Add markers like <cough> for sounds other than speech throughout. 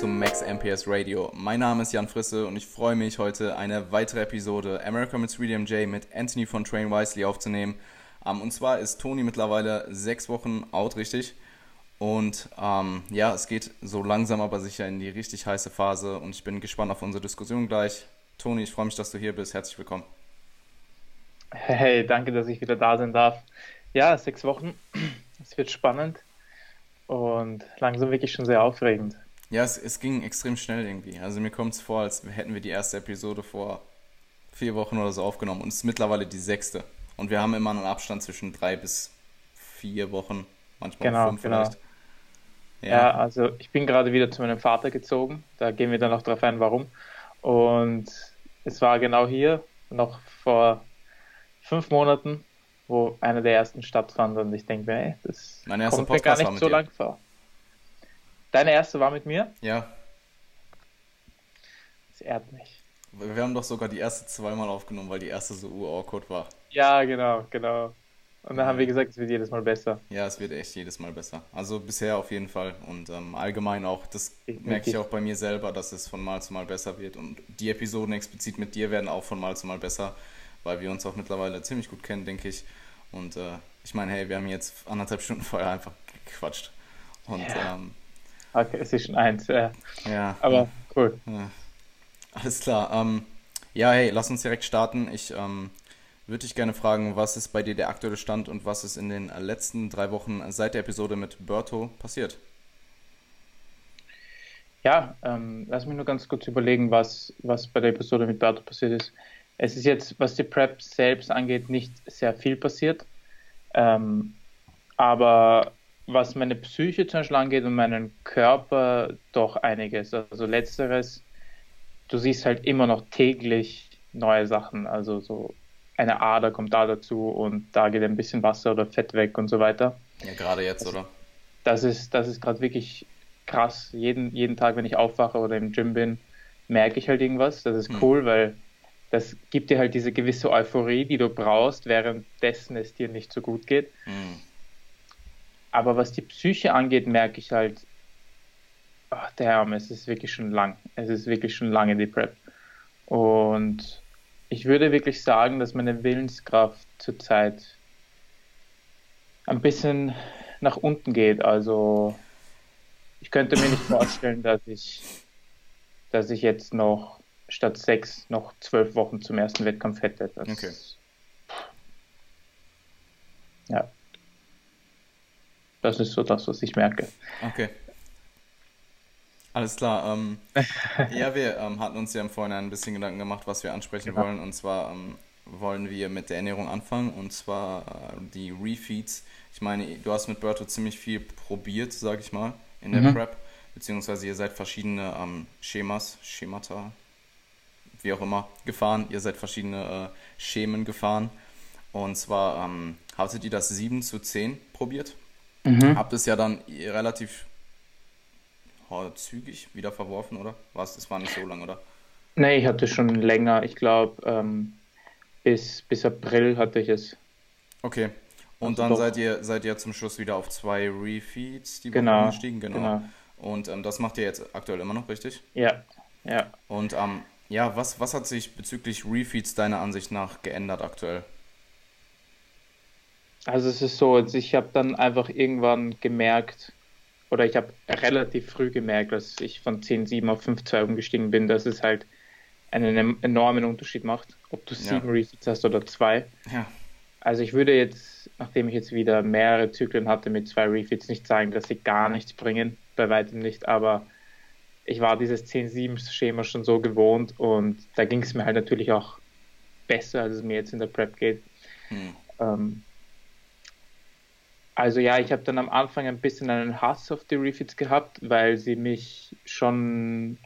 zum Max MPS Radio. Mein Name ist Jan Frisse und ich freue mich, heute eine weitere Episode America mit William J. mit Anthony von Train Wisely aufzunehmen. Um, ähm, und zwar ist Tony mittlerweile sechs Wochen out, richtig? Und ähm, ja, es geht so langsam aber sicher in die richtig heiße Phase und ich bin gespannt auf unsere Diskussion gleich. Toni, ich freue mich, dass du hier bist. Herzlich willkommen. Hey, danke, dass ich wieder da sein darf. Ja, sechs Wochen. <clears throat> Es wird spannend und langsam wirklich schon sehr aufregend. Ja, es, es ging extrem schnell irgendwie. Also mir kommt es vor, als hätten wir die erste Episode vor vier Wochen oder so aufgenommen und es ist mittlerweile die sechste. Und wir haben immer einen Abstand zwischen drei bis vier Wochen, manchmal genau, fünf genau. vielleicht. Ja. ja, also ich bin gerade wieder zu meinem Vater gezogen. Da gehen wir dann noch drauf ein, warum. Und es war genau hier, noch vor fünf Monaten, wo einer der ersten stattfand. Und ich denke mir, ey, das Meine erste kommt Podcast mir gar nicht so lang vor. Deine erste war mit mir? Ja. Das ehrt mich. Wir haben doch sogar die erste zweimal aufgenommen, weil die erste so awkward war. Ja, genau, genau. Und dann haben wir gesagt, es wird jedes Mal besser. Ja, es wird echt jedes Mal besser. Also bisher auf jeden Fall. Und ähm, allgemein auch, das merke ich auch bei mir selber, dass es von Mal zu Mal besser wird. Und die Episoden explizit mit dir werden auch von Mal zu Mal besser, weil wir uns auch mittlerweile ziemlich gut kennen, denke ich. Und äh, ich meine, hey, wir haben jetzt anderthalb Stunden vorher einfach gequatscht. Und ja. ähm, okay, es ist schon eins, ja. ja Aber cool. Ja. Alles klar. Ähm, ja, hey, lass uns direkt starten. Ich ähm, würde ich gerne fragen, was ist bei dir der aktuelle Stand und was ist in den letzten drei Wochen seit der Episode mit Berto passiert? Ja, ähm, lass mich nur ganz kurz überlegen, was, was bei der Episode mit Berto passiert ist. Es ist jetzt, was die Prep selbst angeht, nicht sehr viel passiert. Ähm, aber was meine Psyche zum Beispiel angeht und meinen Körper, doch einiges. Also letzteres, du siehst halt immer noch täglich neue Sachen. Also so eine Ader kommt da dazu und da geht ein bisschen Wasser oder Fett weg und so weiter. Ja, gerade jetzt, oder? Das ist, das ist gerade wirklich krass. Jeden, jeden Tag, wenn ich aufwache oder im Gym bin, merke ich halt irgendwas. Das ist hm. cool, hm. weil das gibt dir halt diese gewisse Euphorie, die du brauchst, währenddessen es dir nicht so gut geht. Hm. Aber was die Psyche angeht, merke ich halt, ach, der Arme, es ist wirklich schon lang. Es ist wirklich schon lange die Prep. Und ich würde wirklich sagen, dass meine Willenskraft zurzeit ein bisschen nach unten geht. Also ich könnte mir nicht vorstellen, dass ich, dass ich jetzt noch statt sechs noch zwölf Wochen zum ersten Wettkampf hätte. Das, okay. Ja. Das ist so das, was ich merke. Okay. Alles klar. Ähm, <laughs> ja, wir ähm, hatten uns ja im Vorhinein ein bisschen Gedanken gemacht, was wir ansprechen genau. wollen. Und zwar ähm, wollen wir mit der Ernährung anfangen und zwar äh, die Refeeds. Ich meine, du hast mit Berto ziemlich viel probiert, sag ich mal, in der mhm. Prep, beziehungsweise ihr seid verschiedene ähm, Schemas, Schemata, wie auch immer, gefahren. Ihr seid verschiedene äh, Schemen gefahren. Und zwar ähm, hattet ihr das 7 zu 10 probiert. Mhm. Habt es ja dann relativ zügig wieder verworfen, oder? Was? Das war nicht so lang, oder? Nee, ich hatte schon länger. Ich glaube, ähm, bis, bis April hatte ich es. Okay. Und also dann seid ihr, seid ihr zum Schluss wieder auf zwei Refeeds, die genau, gestiegen, genau. genau. Und ähm, das macht ihr jetzt aktuell immer noch, richtig? Ja, ja. Und ähm, ja, was, was hat sich bezüglich Refeeds deiner Ansicht nach geändert aktuell? Also es ist so, ich habe dann einfach irgendwann gemerkt, oder ich habe relativ früh gemerkt, dass ich von 10,7 auf 5,2 umgestiegen bin, dass es halt einen enormen Unterschied macht, ob du sieben ja. Refeeds hast oder zwei. Ja. Also ich würde jetzt, nachdem ich jetzt wieder mehrere Zyklen hatte mit zwei Refeeds, nicht sagen, dass sie gar nichts bringen, bei weitem nicht, aber ich war dieses 10-7-Schema schon so gewohnt und da ging es mir halt natürlich auch besser, als es mir jetzt in der Prep geht. Hm. Ähm, also ja, ich habe dann am Anfang ein bisschen einen Hass auf die Refits gehabt, weil sie mich schon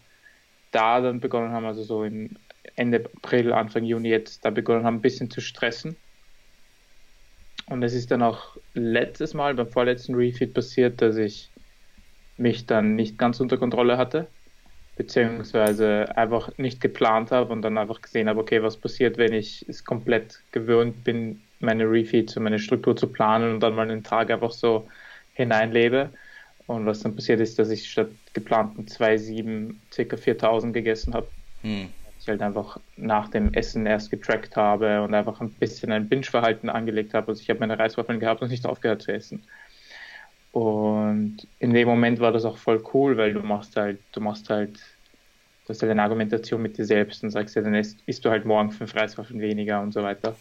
da dann begonnen haben, also so im Ende April, Anfang Juni jetzt, da begonnen haben, ein bisschen zu stressen. Und es ist dann auch letztes Mal, beim vorletzten Refit passiert, dass ich mich dann nicht ganz unter Kontrolle hatte, beziehungsweise einfach nicht geplant habe und dann einfach gesehen habe, okay, was passiert, wenn ich es komplett gewöhnt bin, meine Refeeds und meine Struktur zu planen und dann mal einen Tag einfach so hineinlebe. Und was dann passiert ist, dass ich statt geplanten 2,7 ca. 4000 gegessen habe. Hm. Ich halt einfach nach dem Essen erst getrackt habe und einfach ein bisschen ein Binge-Verhalten angelegt habe. Also ich habe meine Reiswaffeln gehabt und nicht aufgehört zu essen. Und in dem Moment war das auch voll cool, weil du machst halt, du machst halt, du hast halt eine Argumentation mit dir selbst und sagst ja, dann isst, isst du halt morgen fünf Reiswaffeln weniger und so weiter.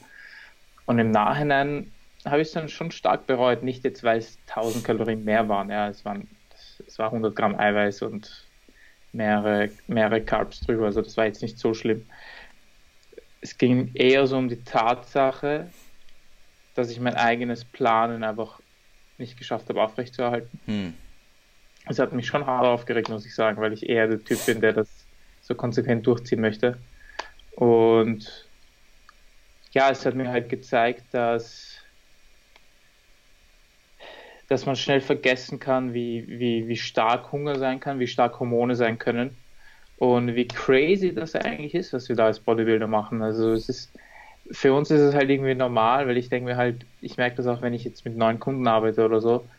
Und im Nachhinein habe ich es dann schon stark bereut, nicht jetzt, weil es 1000 Kalorien mehr waren, ja, es waren, es war 100 Gramm Eiweiß und mehrere, mehrere Carbs drüber, also das war jetzt nicht so schlimm. Es ging eher so um die Tatsache, dass ich mein eigenes Planen einfach nicht geschafft habe, aufrechtzuerhalten. Hm. Es hat mich schon hart aufgeregt, muss ich sagen, weil ich eher der Typ bin, der das so konsequent durchziehen möchte. Und ja, es hat mir halt gezeigt, dass, dass man schnell vergessen kann, wie, wie, wie stark Hunger sein kann, wie stark Hormone sein können und wie crazy das eigentlich ist, was wir da als Bodybuilder machen. Also es ist, für uns ist es halt irgendwie normal, weil ich denke mir halt, ich merke das auch, wenn ich jetzt mit neuen Kunden arbeite oder so.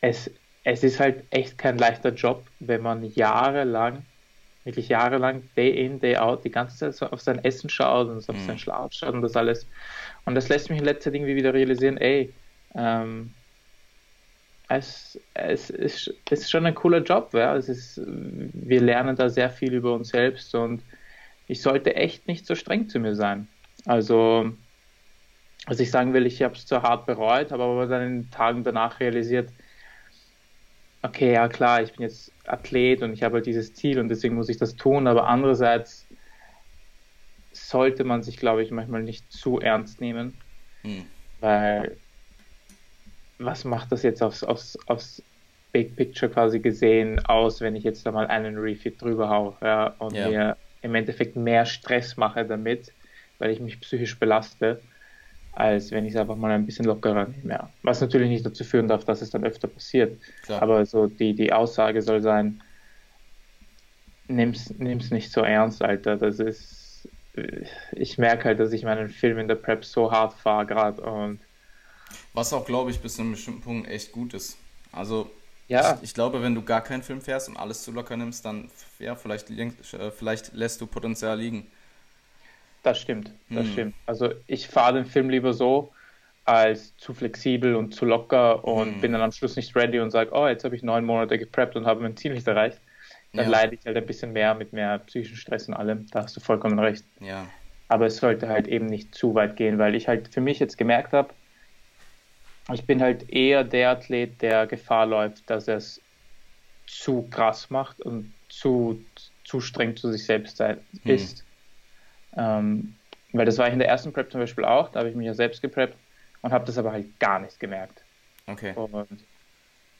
Es, es ist halt echt kein leichter Job, wenn man jahrelang, wirklich jahrelang, day in, day out, die ganze Zeit so auf sein Essen schaut und auf mhm. seinen Schlaf schaut und das alles. Und das lässt mich in letzter Zeit irgendwie wieder realisieren, ey, ähm, es, es, ist, es ist schon ein cooler Job, ja. Es ist, wir lernen da sehr viel über uns selbst und ich sollte echt nicht so streng zu mir sein. Also, was ich sagen will, ich habe es zu hart bereut, habe aber dann in den Tagen danach realisiert, okay, ja klar, ich bin jetzt Athlet und ich habe halt dieses Ziel und deswegen muss ich das tun, aber andererseits sollte man sich, glaube ich, manchmal nicht zu ernst nehmen, hm. weil was macht das jetzt aufs, aufs, aufs Big Picture quasi gesehen aus, wenn ich jetzt da mal einen Refit drüber haue ja, und ja. mir im Endeffekt mehr Stress mache damit, weil ich mich psychisch belaste, als wenn ich es einfach mal ein bisschen lockerer nehme. Was natürlich nicht dazu führen darf, dass es dann öfter passiert. Klar. Aber so die, die Aussage soll sein, nimm's, nimm's nicht so ernst, Alter. Das ist, ich merke halt, dass ich meinen Film in der Prep so hart fahre gerade und was auch, glaube ich, bis zu einem bestimmten Punkt echt gut ist. Also, ja. ich, ich, glaube, wenn du gar keinen Film fährst und alles zu locker nimmst, dann, ja, vielleicht, äh, vielleicht lässt du Potenzial liegen. Das stimmt, das hm. stimmt. Also ich fahre den Film lieber so als zu flexibel und zu locker und hm. bin dann am Schluss nicht ready und sage, oh, jetzt habe ich neun Monate gepreppt und habe mein Ziel nicht erreicht. Dann ja. leide ich halt ein bisschen mehr mit mehr psychischen Stress und allem. Da hast du vollkommen recht. Ja. Aber es sollte halt eben nicht zu weit gehen, weil ich halt für mich jetzt gemerkt habe, ich bin halt eher der Athlet, der Gefahr läuft, dass er es zu krass macht und zu, zu streng zu sich selbst sein, hm. Ähm, weil das war ich in der ersten Prep zum Beispiel auch, da habe ich mich ja selbst gepreppt und habe das aber halt gar nicht gemerkt. Okay. Und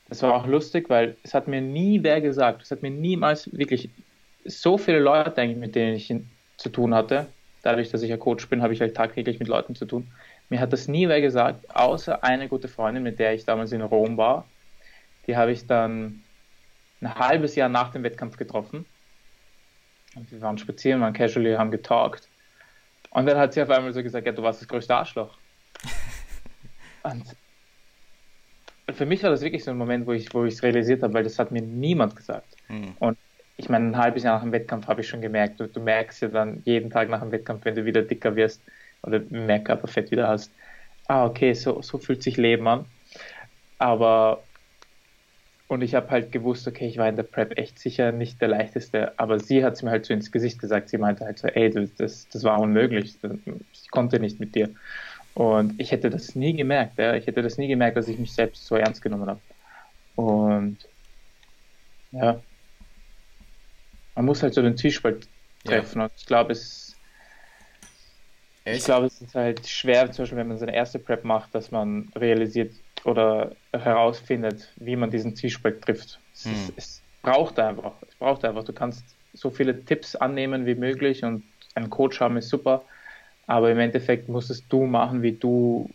das war auch lustig, weil es hat mir nie wer gesagt, es hat mir niemals wirklich so viele Leute eigentlich, mit denen ich zu tun hatte. Dadurch, dass ich ja Coach bin, habe ich halt tagtäglich mit Leuten zu tun. Mir hat das nie wer gesagt, außer eine gute Freundin, mit der ich damals in Rom war. Die habe ich dann ein halbes Jahr nach dem Wettkampf getroffen. Und wir waren spazieren, waren casually, haben getalkt. Und dann hat sie auf einmal so gesagt, ja, du warst das größte Arschloch. <laughs> und für mich war das wirklich so ein Moment, wo ich wo es realisiert habe, weil das hat mir niemand gesagt. Mhm. Und ich meine, ein halbes Jahr nach dem Wettkampf habe ich schon gemerkt, du, du, merkst ja dann jeden Tag nach dem Wettkampf, wenn du wieder dicker wirst oder mehr Körperfett wieder hast, ah, okay, so, so fühlt sich Leben an. Aber und ich habe halt gewusst, okay, ich war in der Prep echt sicher nicht der leichteste, aber sie hat es mir halt so ins Gesicht gesagt. Sie meinte halt so, ey, das, das war unmöglich, ich konnte nicht mit dir. Und ich hätte das nie gemerkt, ja. ich hätte das nie gemerkt, dass ich mich selbst so ernst genommen habe. Und ja, man muss halt so den Zwiespalt treffen. Ja. Und ich glaube, es ich glaube, es ist halt schwer, zum Beispiel, wenn man seine erste Prep macht, dass man realisiert, oder herausfindet, wie man diesen Zwiespalt trifft. Es, hm. ist, es, braucht einfach. Es braucht einfach. Du kannst so viele Tipps annehmen wie möglich und einen Coach haben ist super, aber im Endeffekt musst es du machen, wie du,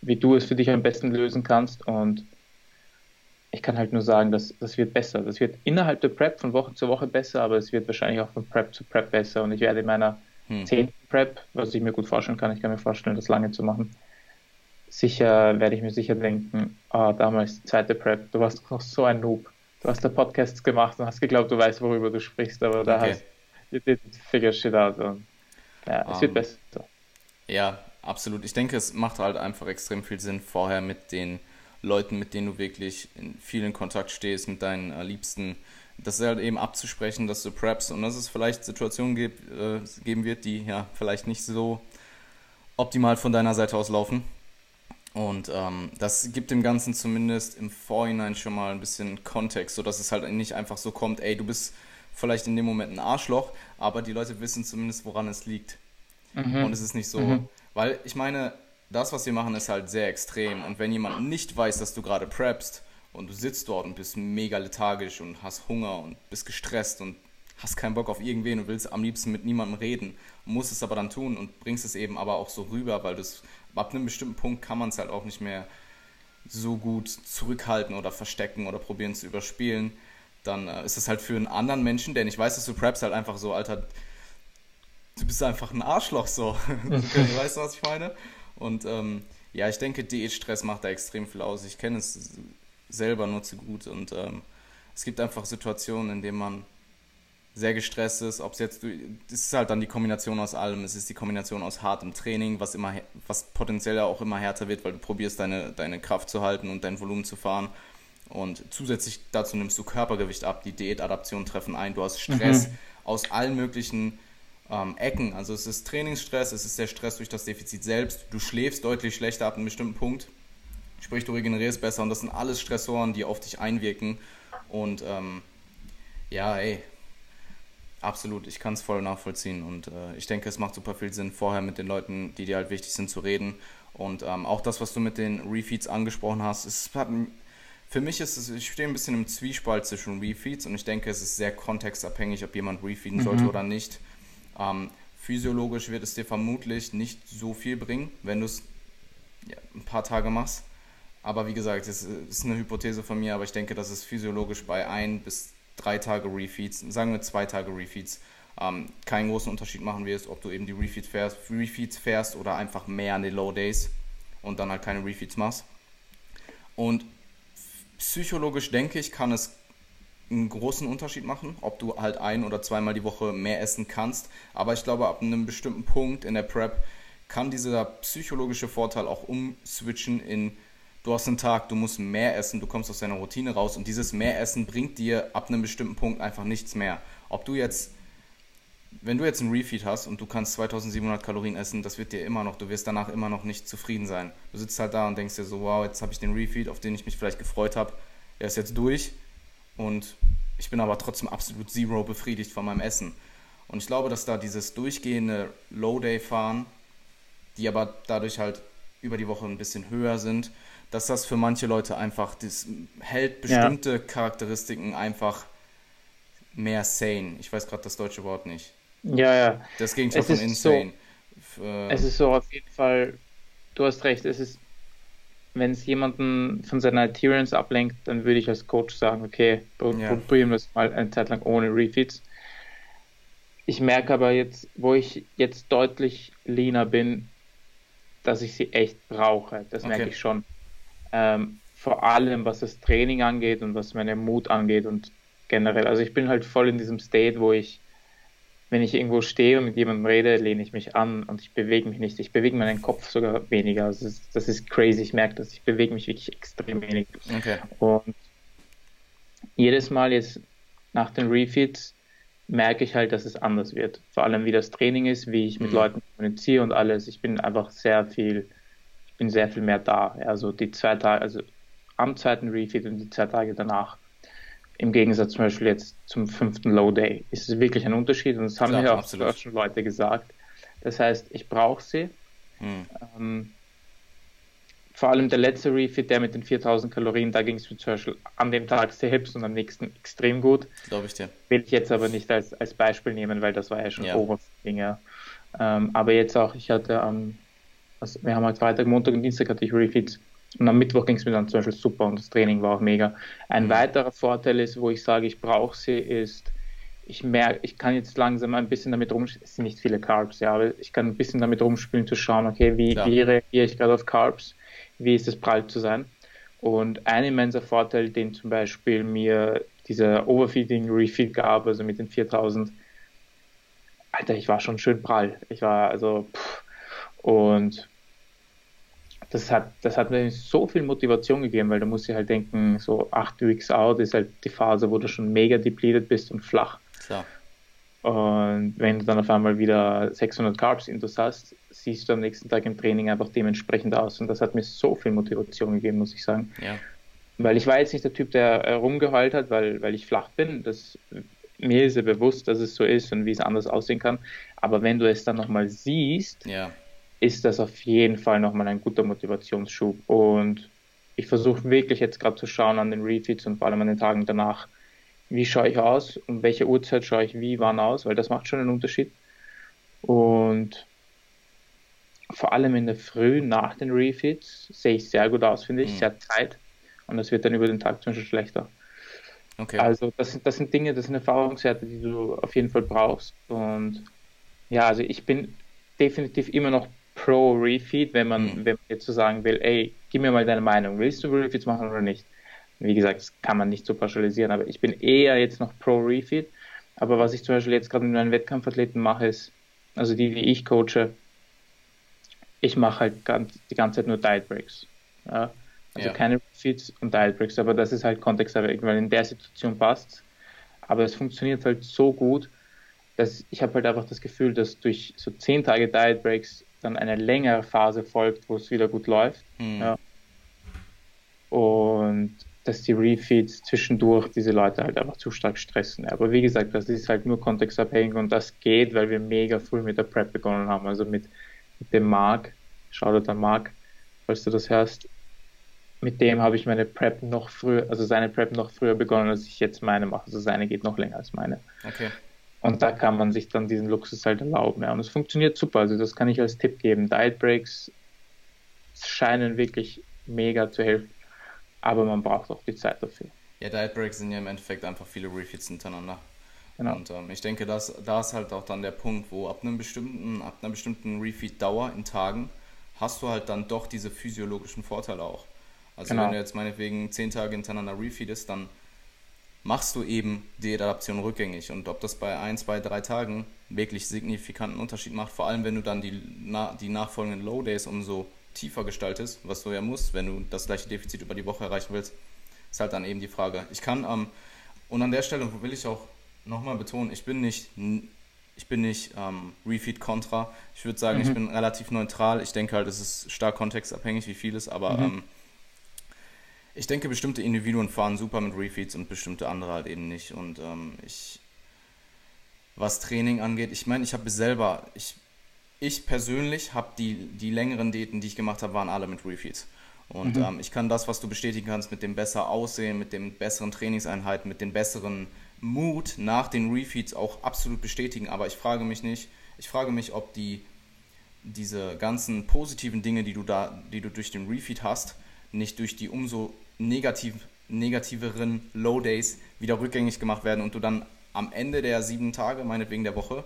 wie du es für dich am besten lösen kannst und ich kann halt nur sagen, dass das wird besser. Das wird innerhalb der Prep von Woche zu Woche besser, aber es wird wahrscheinlich auch von Prep zu Prep besser und ich werde in meiner hm. zehnten Prep, was ich mir gut vorstellen kann, ich kann mir vorstellen, das lange zu machen, sicher, werde ich mir sicher denken, oh, damals zweite Prep, du warst noch so ein Noob. Du hast da Podcasts gemacht und hast geglaubt, du weißt, worüber du sprichst, aber da okay. hast you did figure shit out. Und, ja, es um, wird besser. Ja, absolut. Ich denke, es macht halt einfach extrem viel Sinn, vorher mit den Leuten, mit denen du wirklich in vielen Kontakt stehst, mit deinen äh, Liebsten, das halt eben abzusprechen, dass du preps und dass es vielleicht Situationen gibt, äh, geben wird, die ja vielleicht nicht so optimal von deiner Seite aus laufen. Und ähm, das gibt dem Ganzen zumindest im Vorhinein schon mal ein bisschen Kontext, sodass es halt nicht einfach so kommt, ey, du bist vielleicht in dem Moment ein Arschloch, aber die Leute wissen zumindest, woran es liegt. Mhm. Und es ist nicht so, mhm. weil ich meine, das, was wir machen, ist halt sehr extrem. Und wenn jemand nicht weiß, dass du gerade preppst und du sitzt dort und bist mega lethargisch und hast Hunger und bist gestresst und hast keinen Bock auf irgendwen und willst am liebsten mit niemandem reden, musst es aber dann tun und bringst es eben aber auch so rüber, weil das ab einem bestimmten Punkt kann man es halt auch nicht mehr so gut zurückhalten oder verstecken oder probieren zu überspielen. Dann äh, ist es halt für einen anderen Menschen, der nicht weiß, dass du preppst, halt einfach so, Alter, du bist einfach ein Arschloch so. <laughs> <laughs> weißt du, was ich meine? Und ähm, ja, ich denke, Diätstress macht da extrem viel aus. Ich kenne es selber nur zu gut und ähm, es gibt einfach Situationen, in denen man sehr gestresst ist, ob es jetzt, das ist halt dann die Kombination aus allem. Es ist die Kombination aus hartem Training, was immer, was potenziell auch immer härter wird, weil du probierst deine, deine Kraft zu halten und dein Volumen zu fahren. Und zusätzlich dazu nimmst du Körpergewicht ab, die Diätadaptionen treffen ein, du hast Stress mhm. aus allen möglichen ähm, Ecken. Also es ist Trainingsstress, es ist der Stress durch das Defizit selbst, du schläfst deutlich schlechter ab einem bestimmten Punkt, sprich du regenerierst besser und das sind alles Stressoren, die auf dich einwirken. Und ähm, ja, ey, Absolut, ich kann es voll nachvollziehen und äh, ich denke, es macht super viel Sinn, vorher mit den Leuten, die dir halt wichtig sind, zu reden. Und ähm, auch das, was du mit den Refeeds angesprochen hast, ist, für mich ist es, ich stehe ein bisschen im Zwiespalt zwischen Refeeds und ich denke, es ist sehr kontextabhängig, ob jemand refeeden mhm. sollte oder nicht. Ähm, physiologisch wird es dir vermutlich nicht so viel bringen, wenn du es ja, ein paar Tage machst. Aber wie gesagt, es ist eine Hypothese von mir, aber ich denke, dass es physiologisch bei ein bis drei Tage Refeeds, sagen wir zwei Tage Refeeds, ähm, keinen großen Unterschied machen wirst, ob du eben die Refeeds fährst, Refeeds fährst oder einfach mehr an den Low Days und dann halt keine Refeeds machst. Und psychologisch denke ich, kann es einen großen Unterschied machen, ob du halt ein oder zweimal die Woche mehr essen kannst. Aber ich glaube, ab einem bestimmten Punkt in der Prep kann dieser psychologische Vorteil auch umswitchen in du hast einen Tag, du musst mehr essen, du kommst aus deiner Routine raus und dieses Mehressen bringt dir ab einem bestimmten Punkt einfach nichts mehr. Ob du jetzt, wenn du jetzt einen Refeed hast und du kannst 2700 Kalorien essen, das wird dir immer noch, du wirst danach immer noch nicht zufrieden sein. Du sitzt halt da und denkst dir so, wow, jetzt habe ich den Refeed, auf den ich mich vielleicht gefreut habe, der ist jetzt durch und ich bin aber trotzdem absolut zero befriedigt von meinem Essen. Und ich glaube, dass da dieses durchgehende Low-Day-Fahren, die aber dadurch halt über die Woche ein bisschen höher sind, dass das für manche Leute einfach, das hält bestimmte ja. Charakteristiken einfach mehr sane. Ich weiß gerade das deutsche Wort nicht. Ja, ja. Das Gegenteil von insane. So, äh, es ist so auf jeden Fall, du hast recht, es ist, wenn es jemanden von seiner Adherence ablenkt, dann würde ich als Coach sagen, okay, probieren wir es mal eine Zeit lang ohne Refeeds. Ich merke aber jetzt, wo ich jetzt deutlich leaner bin, dass ich sie echt brauche. Das okay. merke ich schon. Ähm, vor allem was das Training angeht und was meinen Mut angeht und generell. Also ich bin halt voll in diesem State, wo ich, wenn ich irgendwo stehe und mit jemandem rede, lehne ich mich an und ich bewege mich nicht. Ich bewege meinen Kopf sogar weniger. Also das, ist, das ist crazy. Ich merke dass Ich bewege mich wirklich extrem wenig. Okay. Und jedes Mal jetzt nach den Refeeds merke ich halt, dass es anders wird. Vor allem wie das Training ist, wie ich mit mhm. Leuten kommuniziere und alles. Ich bin einfach sehr viel bin sehr viel mehr da. Also die zwei Tage, also am zweiten Refeed und die zwei Tage danach. Im Gegensatz zum Beispiel jetzt zum fünften Low Day ist es wirklich ein Unterschied und das haben mir auch absolut. schon Leute gesagt. Das heißt, ich brauche sie. Hm. Ähm, vor allem der letzte Refeed, der mit den 4000 Kalorien, da ging es mir zum Beispiel an dem Tag selbst und am nächsten extrem gut. Glaube ich dir. Will ich jetzt aber nicht als, als Beispiel nehmen, weil das war ja schon ja. Oberfing, ja. Ähm, aber jetzt auch, ich hatte am also wir haben halt Freitag, Montag und Dienstag hatte ich Refeeds. Und am Mittwoch ging es mir dann zum Beispiel super und das Training war auch mega. Ein mhm. weiterer Vorteil ist, wo ich sage, ich brauche sie, ist, ich merke, ich kann jetzt langsam ein bisschen damit rumspielen, es sind nicht viele Carbs, ja, aber ich kann ein bisschen damit rumspielen, zu schauen, okay, wie, wie reagiere ich gerade auf Carbs, wie ist es prall zu sein. Und ein immenser Vorteil, den zum Beispiel mir dieser Overfeeding Refeed gab, also mit den 4000, Alter, ich war schon schön prall. Ich war also, pff, und das hat, das hat mir so viel Motivation gegeben, weil da muss ich halt denken, so acht Weeks out ist halt die Phase, wo du schon mega depleted bist und flach. Klar. Und wenn du dann auf einmal wieder 600 Carbs intus hast, siehst du am nächsten Tag im Training einfach dementsprechend aus. Und das hat mir so viel Motivation gegeben, muss ich sagen. Ja. Weil ich war jetzt nicht der Typ, der rumgeheult hat, weil, weil ich flach bin. Das, mir ist ja bewusst, dass es so ist und wie es anders aussehen kann. Aber wenn du es dann nochmal siehst, ja. Ist das auf jeden Fall nochmal ein guter Motivationsschub. Und ich versuche wirklich jetzt gerade zu schauen an den Refeeds und vor allem an den Tagen danach, wie schaue ich aus, um welche Uhrzeit schaue ich wie, wann aus, weil das macht schon einen Unterschied. Und vor allem in der Früh nach den Refeeds sehe ich sehr gut aus, finde ich, mhm. sehr Zeit. Und das wird dann über den Tag zum Beispiel schlechter. Okay. Also das sind, das sind Dinge, das sind Erfahrungswerte, die du auf jeden Fall brauchst. Und ja, also ich bin definitiv immer noch pro Refeed, wenn man, mhm. wenn man jetzt so sagen will, ey, gib mir mal deine Meinung, willst du Refeeds machen oder nicht? Wie gesagt, das kann man nicht so pauschalisieren, aber ich bin eher jetzt noch pro Refeed. Aber was ich zum Beispiel jetzt gerade mit meinen Wettkampfathleten mache, ist, also die, die ich coache, ich mache halt ganz, die ganze Zeit nur Diet Breaks. Ja? Also ja. keine Refeeds und Diet Breaks, aber das ist halt kontextabhängig, weil in der Situation passt Aber es funktioniert halt so gut, dass ich habe halt einfach das Gefühl, dass durch so zehn Tage Diet Breaks dann eine längere Phase folgt, wo es wieder gut läuft. Mhm. Ja. Und dass die Refeeds zwischendurch diese Leute halt einfach zu stark stressen. Aber wie gesagt, das ist halt nur kontextabhängig und das geht, weil wir mega früh mit der Prep begonnen haben. Also mit, mit dem Mark, schau dir an Mark, falls du das hörst, mit dem habe ich meine Prep noch früher, also seine Prep noch früher begonnen, als ich jetzt meine mache. Also seine geht noch länger als meine. Okay. Und da kann man sich dann diesen Luxus halt erlauben. Ja. Und es funktioniert super. Also das kann ich als Tipp geben. Diet Breaks scheinen wirklich mega zu helfen aber man braucht auch die Zeit dafür. Ja, Diet Breaks sind ja im Endeffekt einfach viele Refeeds hintereinander. Genau. Und ähm, ich denke, dass, da ist halt auch dann der Punkt, wo ab einem bestimmten, ab einer bestimmten Refeed-Dauer in Tagen hast du halt dann doch diese physiologischen Vorteile auch. Also genau. wenn du jetzt meinetwegen zehn Tage hintereinander refeedest, dann machst du eben die Adaption rückgängig. Und ob das bei ein, zwei, drei Tagen wirklich signifikanten Unterschied macht, vor allem wenn du dann die, na, die nachfolgenden Low Days umso tiefer gestaltest, was du ja musst, wenn du das gleiche Defizit über die Woche erreichen willst, ist halt dann eben die Frage. Ich kann, ähm, und an der Stelle will ich auch nochmal betonen, ich bin nicht, ich bin nicht ähm, Refeed Contra. Ich würde sagen, mhm. ich bin relativ neutral. Ich denke halt, es ist stark kontextabhängig, wie vieles, aber mhm. ähm, ich denke, bestimmte Individuen fahren super mit Refeeds und bestimmte andere halt eben nicht. Und ähm, ich, was Training angeht, ich meine, ich habe selber, ich ich persönlich habe die, die längeren Diäten, die ich gemacht habe, waren alle mit Refeeds. Und mhm. ähm, ich kann das, was du bestätigen kannst, mit dem besser Aussehen, mit den besseren Trainingseinheiten, mit dem besseren Mut nach den Refeeds auch absolut bestätigen. Aber ich frage mich nicht, ich frage mich, ob die diese ganzen positiven Dinge, die du da, die du durch den Refeed hast, nicht durch die umso negativ, negativeren Low Days wieder rückgängig gemacht werden und du dann am Ende der sieben Tage, meinetwegen der Woche,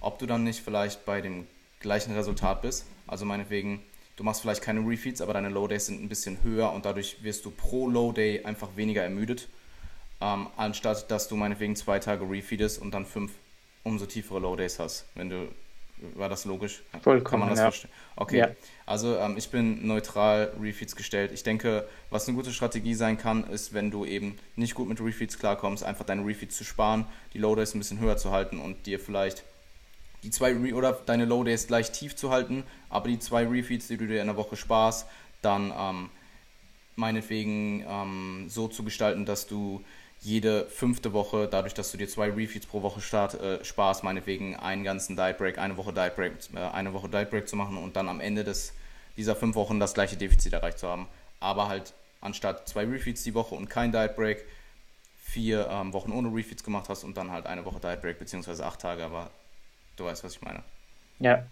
ob du dann nicht vielleicht bei dem gleichen Resultat bist. Also meinetwegen, du machst vielleicht keine Refeeds, aber deine Low Days sind ein bisschen höher und dadurch wirst du pro Low Day einfach weniger ermüdet, ähm, anstatt dass du meinetwegen zwei Tage refeedest und dann fünf umso tiefere Low Days hast. Wenn du war das logisch? Vollkommen. Kann man das ja. verstehen? Okay. Ja. Also ähm, ich bin neutral Refeeds gestellt. Ich denke, was eine gute Strategie sein kann, ist, wenn du eben nicht gut mit Refeeds klarkommst, einfach deine Refeeds zu sparen, die Low Days ein bisschen höher zu halten und dir vielleicht die zwei Re oder deine Low Days gleich tief zu halten, aber die zwei Refeeds, die du dir in der Woche sparst, dann ähm, meinetwegen ähm, so zu gestalten, dass du jede fünfte Woche, dadurch, dass du dir zwei Refeeds pro Woche start, äh, sparst, meinetwegen einen ganzen Diet Break, eine Woche Diet Break, äh, eine Woche Diet Break zu machen und dann am Ende des, dieser fünf Wochen das gleiche Defizit erreicht zu haben. Aber halt anstatt zwei Refeeds die Woche und kein Diet Break, vier ähm, Wochen ohne Refeeds gemacht hast und dann halt eine Woche Diet Break, beziehungsweise acht Tage, aber Du weißt, was ich meine. Ja.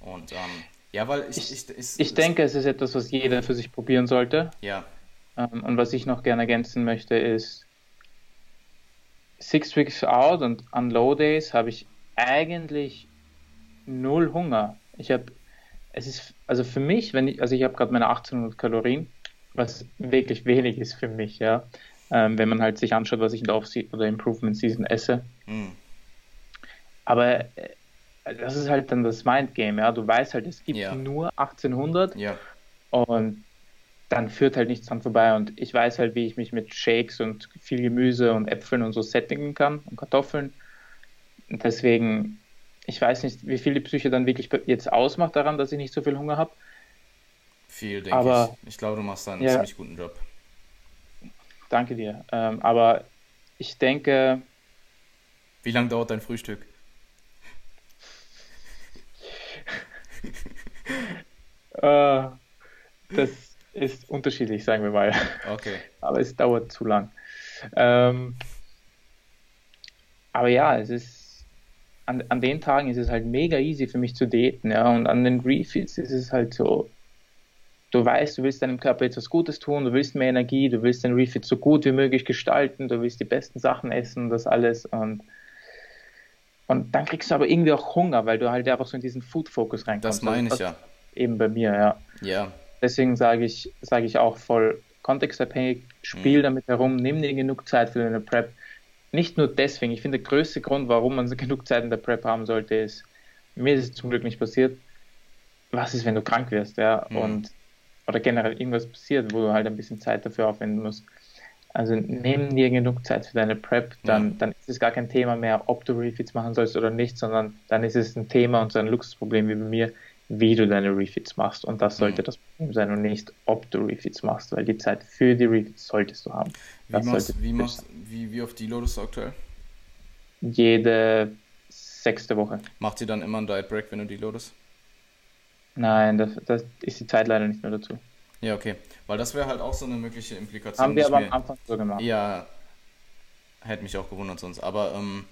Und ähm, ja, weil ich. Ich, ich, ich, ich denke, es ist etwas, was jeder für sich probieren sollte. Ja. Ähm, und was ich noch gerne ergänzen möchte, ist, Six Weeks Out und an Low Days habe ich eigentlich null Hunger. Ich habe, es ist, also für mich, wenn ich, also ich habe gerade meine 1800 Kalorien, was wirklich wenig ist für mich, ja. Ähm, wenn man halt sich anschaut, was ich in der Off- oder Improvement Season esse. Mhm. Aber äh, das ist halt dann das Mindgame, ja. Du weißt halt, es gibt ja. nur 1800 ja. und dann führt halt nichts dran vorbei. Und ich weiß halt, wie ich mich mit Shakes und viel Gemüse und Äpfeln und so sättigen kann und Kartoffeln. Und deswegen, ich weiß nicht, wie viel die Psyche dann wirklich jetzt ausmacht daran, dass ich nicht so viel Hunger habe. Viel, denke aber, ich. Ich glaube, du machst da einen ja, ziemlich guten Job. Danke dir. Ähm, aber ich denke. Wie lange dauert dein Frühstück? äh, das ist unterschiedlich, sagen wir mal. Okay. <laughs> Aber es dauert zu lang. Ähm, aber ja, es ist an, an den Tagen ist es halt mega easy für mich zu daten, ja. Und an den Refeeds ist es halt so, du weißt, du willst deinem Körper etwas Gutes tun, du willst mehr Energie, du willst den Refeed so gut wie möglich gestalten, du willst die besten Sachen essen, das alles und und dann kriegst du aber irgendwie auch Hunger, weil du halt einfach so in diesen Food-Focus reinkommst. Das meine ich ja. Eben bei mir, ja. Ja. Deswegen sage ich, sage ich auch voll kontextabhängig, spiel mhm. damit herum, nimm dir genug Zeit für deine Prep. Nicht nur deswegen, ich finde, der größte Grund, warum man <laughs> genug Zeit in der Prep haben sollte, ist, mir ist es zum Glück nicht passiert. Was ist, wenn du krank wirst, ja? Mhm. Und, oder generell irgendwas passiert, wo du halt ein bisschen Zeit dafür aufwenden musst. Also nimm dir genug Zeit für deine Prep, dann, ja. dann ist es gar kein Thema mehr, ob du Refits machen sollst oder nicht, sondern dann ist es ein Thema und so ein Luxusproblem wie bei mir, wie du deine Refits machst. Und das sollte mhm. das Problem sein und nicht, ob du Refits machst, weil die Zeit für die Refits solltest du haben. Wie, machst, wie, machst, wie, wie oft deloadest du aktuell? Jede sechste Woche. Macht ihr dann immer einen Diet Break, wenn du deloadest? Nein, das, das ist die Zeit leider nicht mehr dazu. Ja, okay. Weil das wäre halt auch so eine mögliche Implikation. Haben wir aber am Anfang so gemacht. Ja, hätte mich auch gewundert sonst. Aber ähm,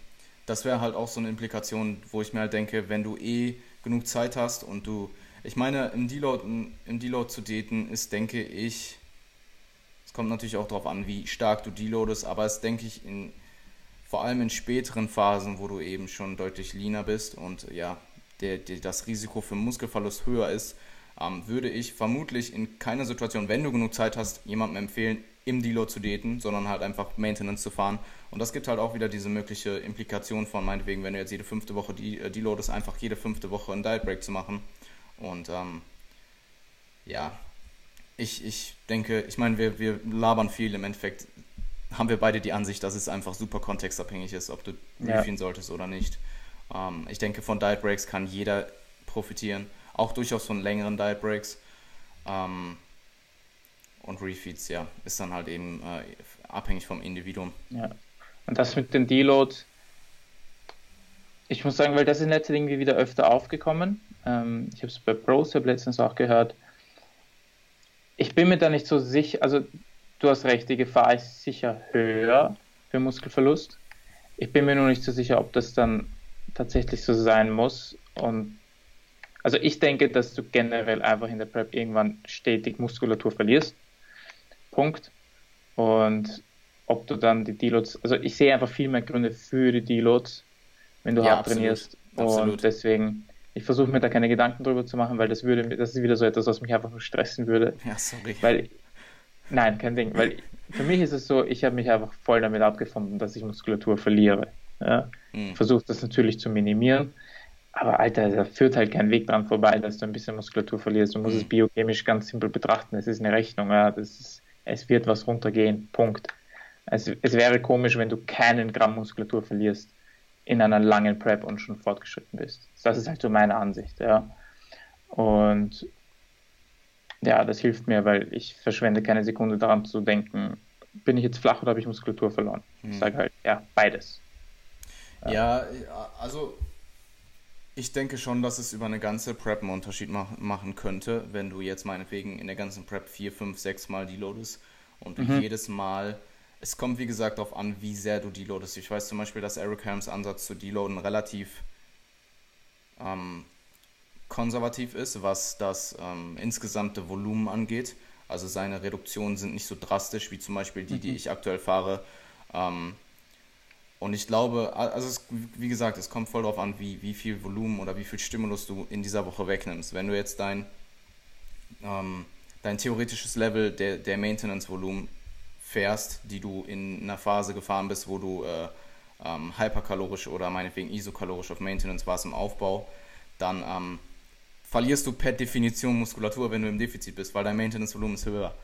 das wäre halt auch so eine Implikation, wo ich mir halt denke, wenn du eh genug Zeit hast und du, ich meine, im Deload, im Deload zu daten ist, denke ich, es kommt natürlich auch darauf an, wie stark du deloadest, aber es denke ich in, vor allem in späteren Phasen, wo du eben schon deutlich leaner bist und ja, der, der, das Risiko für Muskelverlust höher ist, ähm, würde ich vermutlich in keiner Situation, wenn du genug Zeit hast, jemandem empfehlen, im Deload zu daten, sondern halt einfach Maintenance zu fahren. Und das gibt halt auch wieder diese mögliche Implikation von, meinetwegen, wenn du jetzt jede fünfte Woche äh, deloadest, einfach jede fünfte Woche einen Diet Break zu machen. Und ähm, ja, ich, ich denke, ich meine, wir, wir labern viel, im Endeffekt haben wir beide die Ansicht, dass es einfach super kontextabhängig ist, ob du ja. solltest oder nicht. Ähm, ich denke, von Diet Breaks kann jeder profitieren, auch durchaus von längeren Diet Breaks. Ähm, und Refeeds, ja, ist dann halt eben äh, abhängig vom Individuum. Ja. Und das mit den Deloads, ich muss sagen, weil das ist jetzt irgendwie wieder öfter aufgekommen. Ähm, ich habe es bei ProSub letztens auch gehört. Ich bin mir da nicht so sicher, also du hast recht, die Gefahr ist sicher höher für Muskelverlust. Ich bin mir nur nicht so sicher, ob das dann tatsächlich so sein muss. Und also ich denke, dass du generell einfach in der Prep irgendwann stetig Muskulatur verlierst. Punkt. Und ob du dann die Deloads, also ich sehe einfach viel mehr Gründe für die Deloads, wenn du ja, hart absolut. trainierst. Absolut. Und deswegen, ich versuche mir da keine Gedanken drüber zu machen, weil das würde, das ist wieder so etwas, was mich einfach nur stressen würde. Ja, sorry. Weil, nein, kein Ding, weil für mich ist es so, ich habe mich einfach voll damit abgefunden, dass ich Muskulatur verliere. Ja? Mhm. Versuche das natürlich zu minimieren, aber Alter, da führt halt kein Weg dran vorbei, dass du ein bisschen Muskulatur verlierst. Du musst mhm. es biochemisch ganz simpel betrachten. Es ist eine Rechnung, ja, das ist es wird was runtergehen. Punkt. Es, es wäre komisch, wenn du keinen Gramm Muskulatur verlierst in einer langen Prep und schon fortgeschritten bist. Das ist halt so meine Ansicht, ja. Und ja, das hilft mir, weil ich verschwende keine Sekunde daran zu denken, bin ich jetzt flach oder habe ich Muskulatur verloren? Hm. Ich sage halt, ja, beides. Ja, also ich denke schon, dass es über eine ganze Prep einen Unterschied mach machen könnte, wenn du jetzt meinetwegen in der ganzen Prep vier, fünf, sechs Mal deloadest und mhm. jedes Mal, es kommt wie gesagt darauf an, wie sehr du deloadest. Ich weiß zum Beispiel, dass Eric Helms Ansatz zu deloaden relativ ähm, konservativ ist, was das ähm, insgesamte Volumen angeht. Also seine Reduktionen sind nicht so drastisch wie zum Beispiel die, die mhm. ich aktuell fahre. Ähm, Und ich glaube, also es, wie gesagt, es kommt voll darauf an, wie, wie viel Volumen oder wie viel Stimulus du in dieser Woche wegnimmst. Wenn du jetzt dein, ähm, dein theoretisches Level der, der Maintenance-Volumen fährst, die du in einer Phase gefahren bist, wo du äh, ähm, hyperkalorisch oder meinetwegen isokalorisch auf Maintenance warst im Aufbau, dann ähm, verlierst du per Definition Muskulatur, wenn du im Defizit bist, weil dein Maintenance-Volumen ist höher.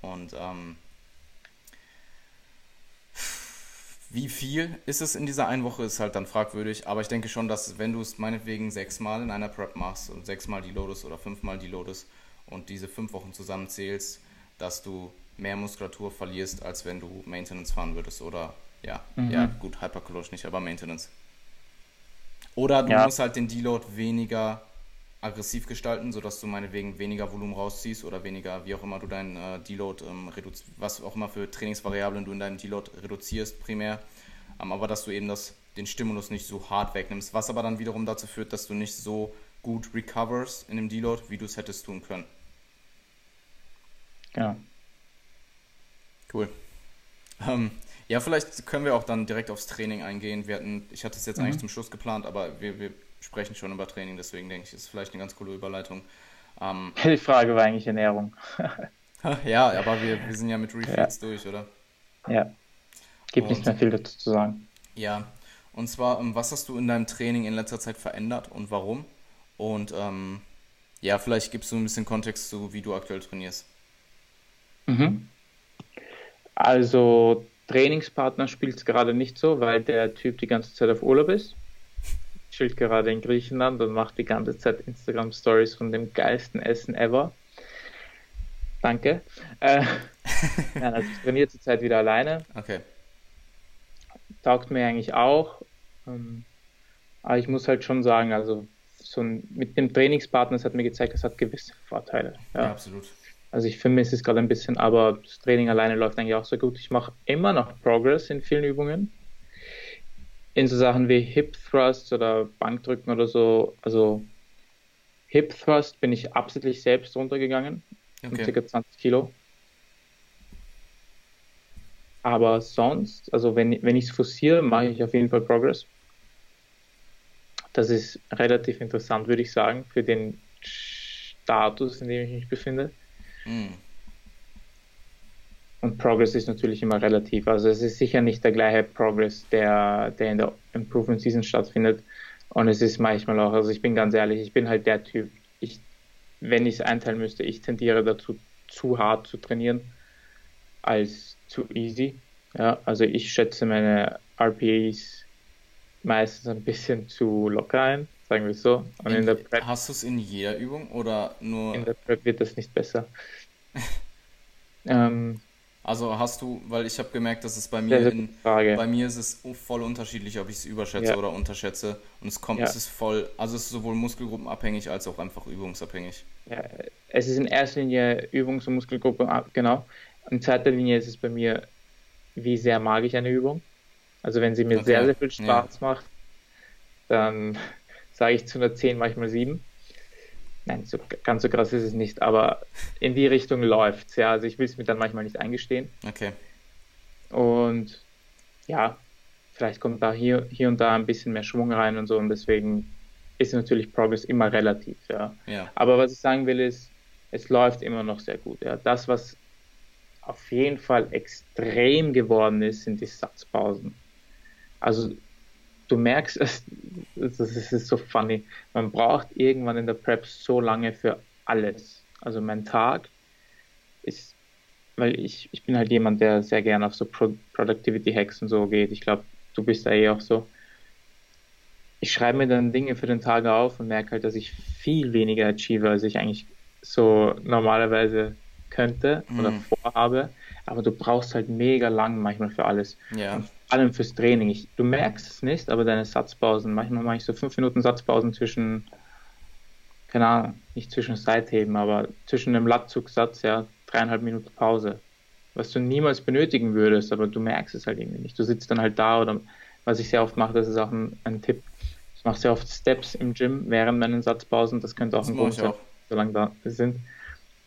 Und ähm, wie viel ist es in dieser einen Woche, ist halt dann fragwürdig. Aber ich denke schon, dass wenn du es meinetwegen sechsmal in einer Prep machst und sechsmal die Loadest oder fünfmal die Loadest und diese fünf Wochen zusammenzählst, dass du mehr Muskulatur verlierst, als wenn du Maintenance fahren würdest. Oder ja, mhm. ja gut, hyperkalorisch nicht, aber Maintenance. Oder du ja. musst halt den Deload weniger aggressiv gestalten, sodass du meinetwegen weniger Volumen rausziehst oder weniger, wie auch immer du deinen äh, Deload, ähm, was auch immer für Trainingsvariablen du in deinem Deload reduzierst primär, ähm, aber dass du eben das, den Stimulus nicht so hart wegnimmst, was aber dann wiederum dazu führt, dass du nicht so gut recoverst in dem Deload, wie du es hättest tun können. Ja. Cool. Ähm, ja, vielleicht können wir auch dann direkt aufs Training eingehen. Wir hatten, ich hatte es jetzt mhm. eigentlich zum Schluss geplant, aber wir, wir sprechen schon über Training, deswegen denke ich, ist vielleicht eine ganz coole Überleitung. Ähm, <laughs> Die Frage war eigentlich Ernährung. <laughs> ja, aber wir, wir sind ja mit Refeeds ja. durch, oder? Ja. Gibt und, nicht mehr viel dazu zu sagen. Ja, und zwar, ähm, was hast du in deinem Training in letzter Zeit verändert und warum? Und ähm, ja, vielleicht gibst du ein bisschen Kontext zu, wie du aktuell trainierst. Mhm. Also Trainingspartner spielt es gerade nicht so, weil der Typ die ganze Zeit auf Urlaub ist. Chillt gerade in Griechenland und macht die ganze Zeit Instagram Stories von dem geilsten Essen ever. Danke. Äh, <laughs> nein, also ich trainiere zurzeit wieder alleine. Okay. Taugt mir eigentlich auch. Ähm, aber ich muss halt schon sagen, also so ein, mit dem Trainingspartner, das hat mir gezeigt, es hat gewisse Vorteile. Ja, ja absolut. Also ich vermisse es gerade ein bisschen, aber das Training alleine läuft eigentlich auch sehr gut. Ich mache immer noch Progress in vielen Übungen. In so Sachen wie Hip Thrust oder Bankdrücken oder so. Also Hip Thrust bin ich absichtlich selbst runtergegangen. Okay. Um ca. 20 Kilo. Aber sonst, also wenn, wenn ich es forciere, mache ich auf jeden Fall Progress. Das ist relativ interessant, würde ich sagen, für den Status, in dem ich mich befinde. Mhm. Und Progress ist natürlich immer relativ. Also es ist sicher nicht der gleiche Progress, der, der in der Improvement Season stattfindet. Und es ist manchmal auch, also ich bin ganz ehrlich, ich bin halt der Typ, ich, wenn ich es einteilen müsste, ich tendiere dazu, zu hart zu trainieren als zu easy. Ja, also ich schätze meine RPEs meistens ein bisschen zu locker ein, sagen wir es so. Und in, in der Prep, hast du es in jeder Übung oder nur? In der Prep wird das nicht besser. <laughs> ähm, also hast du, weil ich habe gemerkt, dass es bei mir in, bei mir ist es voll unterschiedlich, ob ich es überschätze ja. oder unterschätze. Und es kommt, ja. es ist voll, also es ist sowohl muskelgruppenabhängig als auch einfach übungsabhängig. Ja, es ist in erster Linie Übungs- und Muskelgruppe, genau. In zweiter Linie ist es bei mir, wie sehr mag ich eine Übung. Also wenn sie mir okay. sehr, sehr viel Spaß ja. macht, dann <laughs> sage ich zu einer 10 manchmal 7. Nein, so, ganz so krass ist es nicht, aber in die Richtung läuft es. Ja, also ich will es mir dann manchmal nicht eingestehen. Okay. Und ja, vielleicht kommt da hier, hier und da ein bisschen mehr Schwung rein und so und deswegen ist natürlich Progress immer relativ. Ja. ja. Aber was ich sagen will ist, es läuft immer noch sehr gut. Ja. Das, was auf jeden Fall extrem geworden ist, sind die Satzpausen. Also du merkst, es, das ist so funny, man braucht irgendwann in der Prep so lange für alles. Also mein Tag ist, weil ich, ich bin halt jemand, der sehr gerne auf so Pro Productivity Hacks und so geht. Ich glaube, du bist da eh auch so. Ich schreibe mir dann Dinge für den Tag auf und merke halt, dass ich viel weniger achieve, als ich eigentlich so normalerweise könnte oder mm. vorhabe. Aber du brauchst halt mega lang manchmal für alles. Ja. Und allem fürs Training. Ich, du merkst es nicht, aber deine Satzpausen, manchmal mache ich so fünf Minuten Satzpausen zwischen, keine Ahnung, nicht zwischen Seitheben, aber zwischen einem Latzugsatz, ja, dreieinhalb Minuten Pause. Was du niemals benötigen würdest, aber du merkst es halt irgendwie nicht. Du sitzt dann halt da oder was ich sehr oft mache, das ist auch ein, ein Tipp. Ich mache sehr oft Steps im Gym während meinen Satzpausen. Das könnte auch das ein Grund sein, solange da sind.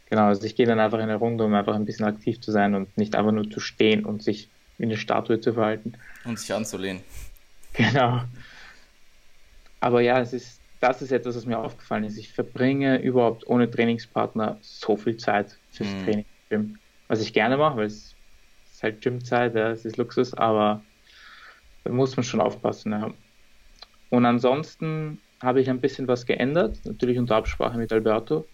Genau, also ich gehe dann einfach in eine Runde, um einfach ein bisschen aktiv zu sein und nicht einfach nur zu stehen und sich wie eine Statue zu verhalten. Und sich anzulehnen. Genau. Aber ja, es ist, das ist etwas, was mir aufgefallen ist. Ich verbringe überhaupt ohne Trainingspartner so viel Zeit fürs hm. Training. Gym. Was ich gerne mache, weil es ist halt Gymzeit, ja, es ist Luxus, aber da muss man schon aufpassen. Ja. Und ansonsten habe ich ein bisschen was geändert, natürlich unter Absprache mit Alberto.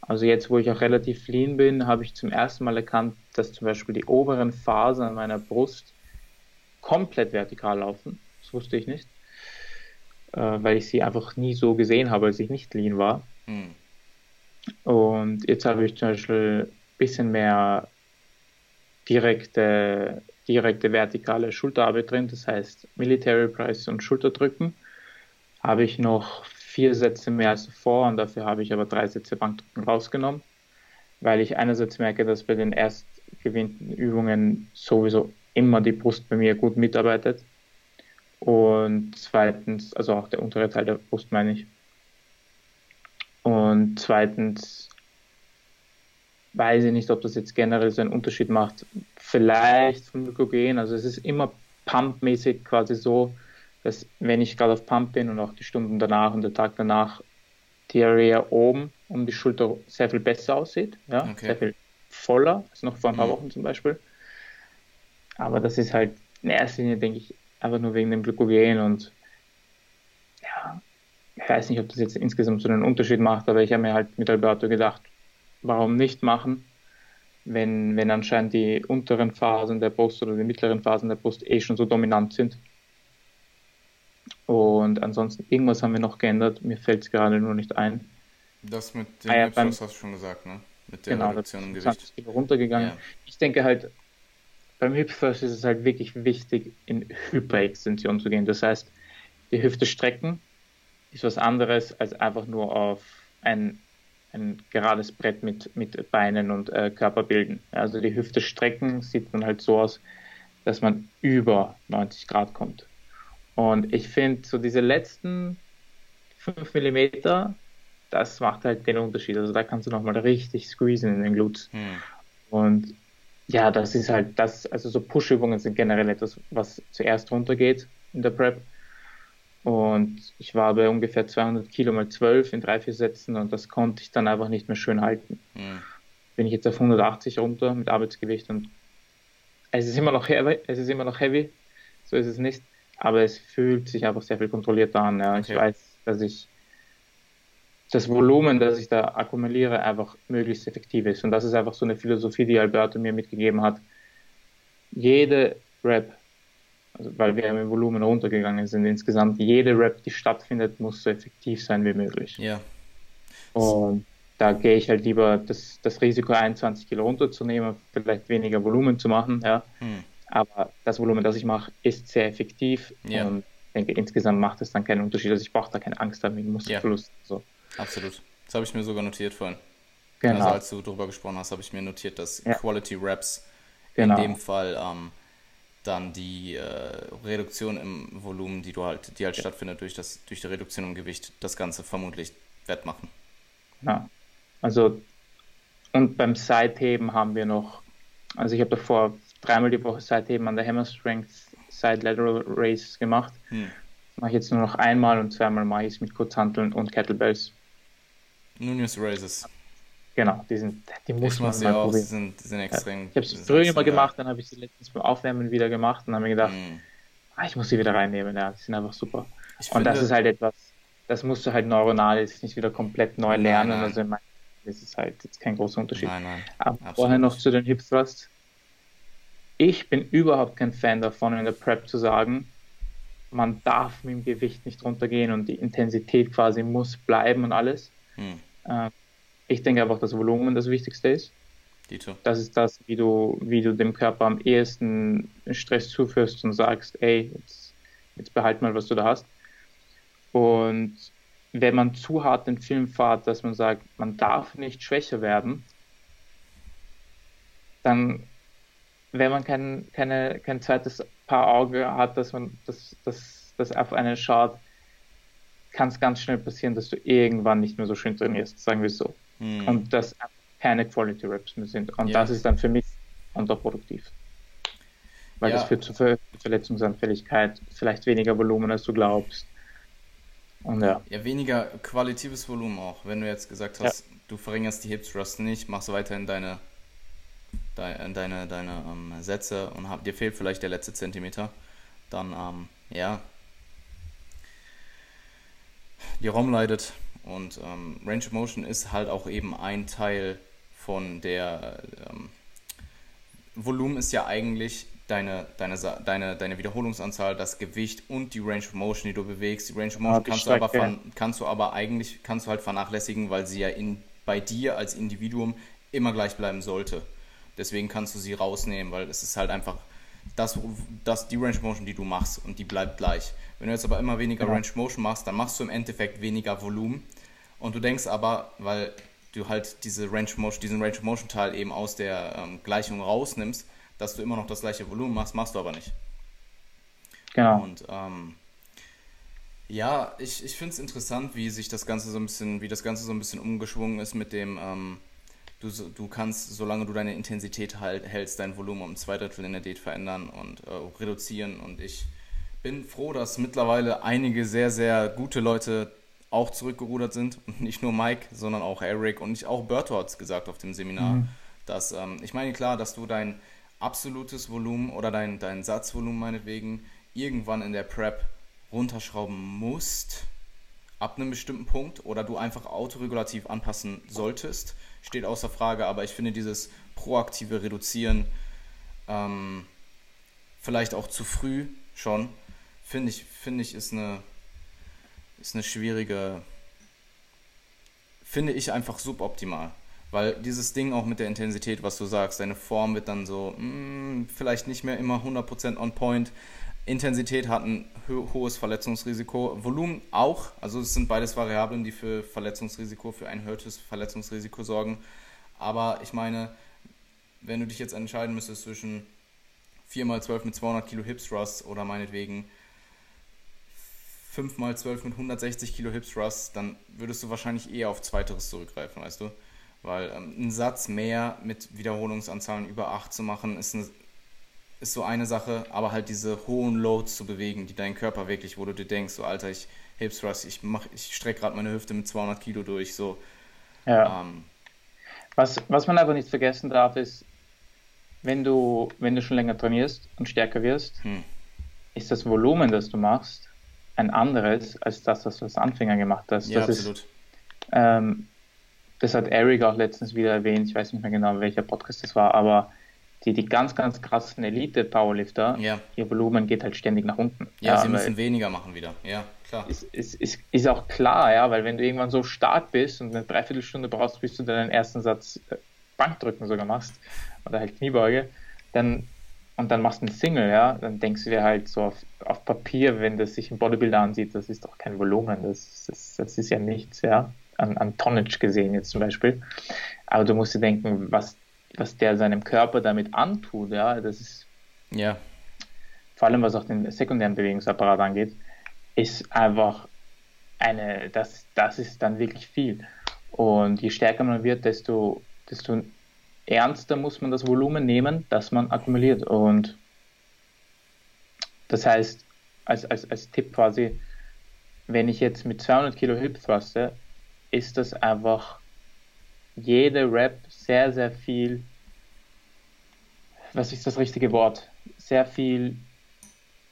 Also jetzt, wo ich auch relativ lean bin, habe ich zum ersten Mal erkannt, dass zum Beispiel die oberen Fasern meiner Brust komplett vertikal laufen. Das wusste ich nicht, äh, weil ich sie einfach nie so gesehen habe, als ich nicht lean war. Hm. Und jetzt habe ich zum Beispiel ein bisschen mehr direkte, direkte vertikale Schulterarbeit drin, das heißt Military Press und Schulterdrücken. Habe ich noch vier Sätze mehr als davor und dafür habe ich aber drei Sätze Bankdrücken rausgenommen, weil ich einerseits merke, dass bei den erst gewinnten Übungen sowieso immer die Brust bei mir gut mitarbeitet und zweitens, also auch der untere Teil der Brust meine ich. Und zweitens weiß ich nicht, ob das jetzt generell so einen Unterschied macht. Vielleicht vom Glykogen, also es ist immer pumpmäßig quasi so, dass wenn ich gerade auf Pump bin und auch die Stunden danach und der Tag danach die Area oben um die Schulter sehr viel besser aussieht, ja, okay. sehr viel voller als noch vor ein paar mhm. Wochen zum Beispiel. Aber das ist halt in erster Linie, denke ich, einfach nur wegen dem Glykogen und ja, ich weiß nicht, ob das jetzt insgesamt so einen Unterschied macht, aber ich habe mir halt mit Alberto gedacht, warum nicht machen, wenn, wenn anscheinend die unteren Phasen der Brust oder die mittleren Phasen der Brust eh schon so dominant sind. Und ansonsten, irgendwas haben wir noch geändert. Mir fällt es gerade nur nicht ein. Das mit dem ah, ja, beim, hast du schon gesagt, ne? Mit der genau, Reduktion im Gewicht. Kilo runtergegangen. Ja. Ich denke halt, beim Hip Thrust ist es halt wirklich wichtig, in Hyperextension zu gehen. Das heißt, die Hüfte strecken ist was anderes als einfach nur auf ein, ein gerades Brett mit, mit Beinen und äh, Körper bilden. Also die Hüfte strecken sieht dann halt so aus, dass man über 90 Grad kommt. Und ich finde, so diese letzten 5 mm, das macht halt den Unterschied. Also da kannst du nochmal richtig squeezen in den Glutes. Hm. Und ja, das ist halt das, also so Push-Übungen sind generell etwas, was zuerst runtergeht in der Prep. Und ich war bei ungefähr 200 Kilo mal 12 in drei, vier Sätzen und das konnte ich dann einfach nicht mehr schön halten. Hm. Bin ich jetzt auf 180 runter mit Arbeitsgewicht und es ist immer noch heavy, es ist immer noch heavy, so ist es nicht aber es fühlt sich einfach sehr viel kontrollierter an. Ja. Okay. Ich weiß, dass ich das Volumen, das ich da akkumuliere, einfach möglichst effektiv ist. Und das ist einfach so eine Philosophie, die Alberto mir mitgegeben hat. Jede Rap, also weil wir im Volumen runtergegangen sind insgesamt, jede Rap, die stattfindet, muss so effektiv sein wie möglich. Ja. Und da gehe ich halt lieber das, das Risiko 21 Kilo runterzunehmen, vielleicht weniger Volumen zu machen, ja. Hm aber das Volumen, das ich mache, ist sehr effektiv ja. und ich denke, insgesamt macht es dann keinen Unterschied. Also ich brauche da keine Angst haben wegen Muskelverlust. Ja. So. Absolut. Das habe ich mir sogar notiert vorhin. Genau. Also als du darüber gesprochen hast, habe ich mir notiert, dass ja. Quality Reps genau. in dem Fall ähm, dann die äh, Reduktion im Volumen, die du halt, die halt ja. stattfindet durch das, durch die Reduktion im Gewicht, das Ganze vermutlich wettmachen. Ja. Also und beim Seitheben haben wir noch, also ich habe davor dreimal die Woche seitdem an der Hammer Strength Side Lateral Race gemacht. Hm. Mache ich jetzt nur noch einmal und zweimal mache ich es mit Kurzhanteln und Kettlebells. Nunez Races. Genau, die sind, die muss man mal auch, probieren. Die sind, die sind extrem. Ja, ich habe es früher immer gemacht, dann habe ich sie letztens beim Aufwärmen wieder gemacht und habe mir gedacht, hm. ah, ich muss sie wieder reinnehmen. Ja, die sind einfach super. Ich und finde, das ist halt etwas, das musst du halt neuronal jetzt nicht wieder komplett neu lernen. Nein, nein. Also in das ist halt jetzt kein großer Unterschied. Nein, nein. Aber vorher noch zu den Hip Thrusts ich bin überhaupt kein Fan davon, in der Prep zu sagen, man darf mit dem Gewicht nicht runtergehen und die Intensität quasi muss bleiben und alles. Hm. Äh, ich denke einfach, dass Volumen das Wichtigste ist. Dito. Das ist das, wie du, wie du dem Körper am ehesten Stress zuführst und sagst, ey, jetzt, jetzt behalt mal, was du da hast. Und wenn man zu hart den Film fährt, dass man sagt, man darf nicht schwächer werden, dann wenn man kein, keine, kein zweites Paar Auge hat, dass man das, das, das auf einen schaut, kann es ganz schnell passieren, dass du irgendwann nicht mehr so schön trainierst, sagen wir so. Hm. Und dass keine Quality Reps mehr sind. Und ja. das ist dann für mich kontraproduktiv. weil ja. das führt zu Ver Verletzungsanfälligkeit, vielleicht weniger Volumen, als du glaubst. Und ja. Ja, weniger qualitatives Volumen auch. Wenn du jetzt gesagt hast, ja. du verringerst die Hips Thrust nicht, machst weiterhin deine, deine, deine, deine ähm, Sätze und hab, dir fehlt vielleicht der letzte Zentimeter, dann ähm, ja, die ROM leidet und ähm, Range of Motion ist halt auch eben ein Teil von der ähm, Volumen ist ja eigentlich deine, deine, deine, deine Wiederholungsanzahl, das Gewicht und die Range of Motion, die du bewegst. Die Range of Motion ja, kannst, du aber kannst du aber eigentlich kannst du halt vernachlässigen, weil sie ja in, bei dir als Individuum immer gleich bleiben sollte. Deswegen kannst du sie rausnehmen, weil es ist halt einfach das, das, die Range Motion, die du machst und die bleibt gleich. Wenn du jetzt aber immer weniger ja. Range Motion machst, dann machst du im Endeffekt weniger Volumen und du denkst aber, weil du halt diese Range Motion, diesen Range Motion Teil eben aus der ähm, Gleichung rausnimmst, dass du immer noch das gleiche Volumen machst, machst du aber nicht. Genau. Und ähm, ja, ich, ich finde es interessant, wie sich das Ganze so ein bisschen, wie das Ganze so ein bisschen umgeschwungen ist mit dem, ähm, du, du kannst, solange du deine Intensität halt, hältst, dein Volumen um zwei Drittel in der Diät verändern und äh, reduzieren. Und ich bin froh, dass mittlerweile einige sehr, sehr gute Leute auch zurückgerudert sind. Und <laughs> nicht nur Mike, sondern auch Eric und ich, auch Berto hat es gesagt auf dem Seminar. Mhm. Dass, ähm, ich meine, klar, dass du dein absolutes Volumen oder dein, dein Satzvolumen meinetwegen irgendwann in der Prep runterschrauben musst, ab einem bestimmten Punkt, oder du einfach autoregulativ anpassen solltest, steht außer Frage. Aber ich finde dieses proaktive Reduzieren ähm, vielleicht auch zu früh schon, finde ich, finde ich, ist eine ist eine schwierige, finde ich einfach suboptimal. Weil dieses Ding auch mit der Intensität, was du sagst, deine Form wird dann so, mh, hm, vielleicht nicht mehr immer 100% on point. Intensität hat ein ho hohes Verletzungsrisiko. Volumen auch. Also es sind beides Variablen, die für Verletzungsrisiko, für ein erhöhtes Verletzungsrisiko sorgen. Aber ich meine, wenn du dich jetzt entscheiden müsstest zwischen 4x12 mit 200 Kilo Hips Thrust oder meinetwegen 5 mal 12 mit 160 Kilo Hips Thrust, dann würdest du wahrscheinlich eher auf Zweiteres zurückgreifen, weißt du? Weil ähm, ein Satz mehr mit Wiederholungsanzahlen über 8 zu machen, ist, eine, ist so eine Sache, aber halt diese hohen Loads zu bewegen, die deinen Körper wirklich, wo du dir denkst, so Alter, ich Hips Thrust, ich, ich strecke gerade meine Hüfte mit 200 Kilo durch, so. Ja. Ähm, was, was man aber nicht vergessen darf, ist, wenn du, wenn du schon länger trainierst und stärker wirst, hm. ist das Volumen, das du machst, ein anderes als das, was du als Anfänger gemacht hast. Ja, das absolut. Ist, ähm, das hat Eric auch letztens wieder erwähnt, ich weiß nicht mehr genau, welcher Podcast das war, aber die, die ganz, ganz krassen Elite-Powerlifter, ja. ihr Volumen geht halt ständig nach unten. Ja, ja sie müssen weniger machen wieder, ja, klar. Ist, ist, ist, ist auch klar, ja, weil wenn du irgendwann so stark bist und eine Dreiviertelstunde brauchst, bis du deinen ersten Satz äh, Bankdrücken sogar machst, oder halt Kniebeuge, dann und dann machst du einen Single, ja, dann denkst du dir halt so auf, auf Papier, wenn das sich ein Bodybuilder ansieht, das ist doch kein Volumen, das, das, das ist ja nichts, ja, an, an Tonnage gesehen jetzt zum Beispiel. Aber du musst dir denken, was, was der seinem Körper damit antut, ja, das ist, ja. vor allem was auch den sekundären Bewegungsapparat angeht, ist einfach eine, das, das ist dann wirklich viel. Und je stärker man wird, desto, desto ernster muss man das Volumen nehmen, das man akkumuliert. Und das heißt, als, als, als Tipp quasi, wenn ich jetzt mit 200 Kilo Hip thruste, ist das einfach jede Rep sehr, sehr viel, was ist das richtige Wort? Sehr viel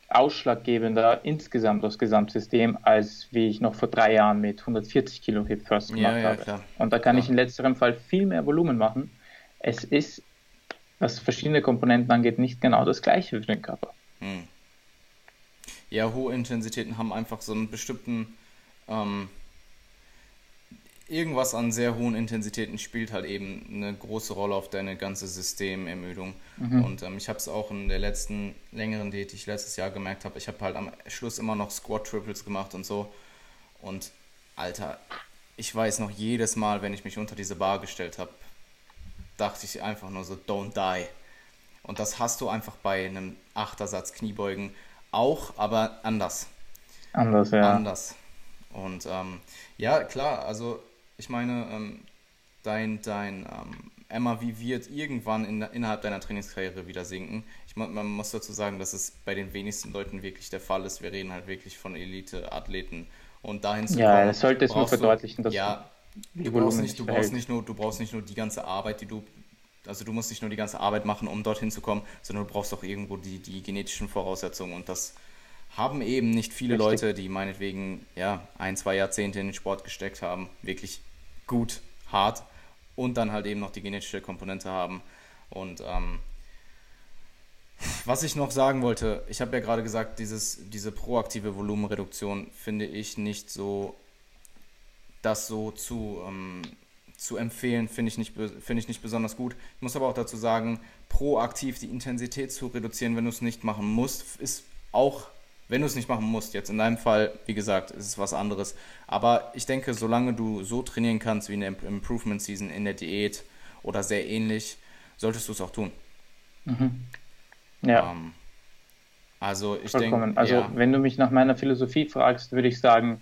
ausschlaggebender insgesamt das Gesamtsystem, als wie ich noch vor drei Jahren mit 140 Kilo Hip Thrust gemacht ja, ja, habe. Klar. Und da kann klar. ich in letzterem Fall viel mehr Volumen machen es ist, was verschiedene Komponenten angeht, nicht genau das gleiche für den Körper. Hm. Ja, hohe Intensitäten haben einfach so einen bestimmten, ähm, irgendwas an sehr hohen Intensitäten spielt halt eben eine große Rolle auf deine ganze Systemermüdung. Mhm. Und ähm, ich habe es auch in der letzten längeren Diät, die ich letztes Jahr gemerkt habe, ich habe halt am Schluss immer noch Squat Triples gemacht und so. Und Alter, ich weiß noch jedes Mal, wenn ich mich unter diese Bar gestellt habe, dachte ich einfach nur so, don't die. Und das hast du einfach bei einem Achtersatz Kniebeugen auch, aber anders. Anders, ja. Anders. Und ähm, ja, klar, also ich meine, ähm, dein, dein ähm, MRV wird irgendwann in, innerhalb deiner Trainingskarriere wieder sinken. Ich, man muss dazu sagen, dass es bei den wenigsten Leuten wirklich der Fall ist. Wir reden halt wirklich von Elite-Athleten. Und dahin zu ja, kommen, das sollte es nur verdeutlichen, dass ja, du brauchst, nicht, du, brauchst nicht nur, du brauchst nicht nur die ganze Arbeit, die du also du musst nicht nur die ganze Arbeit machen, um dorthin zu kommen, sondern du brauchst auch irgendwo die, die genetischen Voraussetzungen und das haben eben nicht viele Richtig. Leute, die meinetwegen ja ein, zwei Jahrzehnte in den Sport gesteckt haben, wirklich gut, hart und dann halt eben noch die genetische Komponente haben. Und ähm, was ich noch sagen wollte, ich habe ja gerade gesagt, dieses, diese proaktive Volumenreduktion finde ich nicht so, das so zu, ähm, zu empfehlen, finde ich, nicht, find ich nicht besonders gut. Ich muss aber auch dazu sagen, proaktiv die Intensität zu reduzieren, wenn du es nicht machen musst, ist auch wenn du es nicht machen musst, jetzt in deinem Fall, wie gesagt, ist es was anderes. Aber ich denke, solange du so trainieren kannst wie in der Improvement Season, in der Diät oder sehr ähnlich, solltest du es auch tun. Mhm. Ja. Ähm, also ich denke. Also ja. wenn du mich nach meiner Philosophie fragst, würde ich sagen,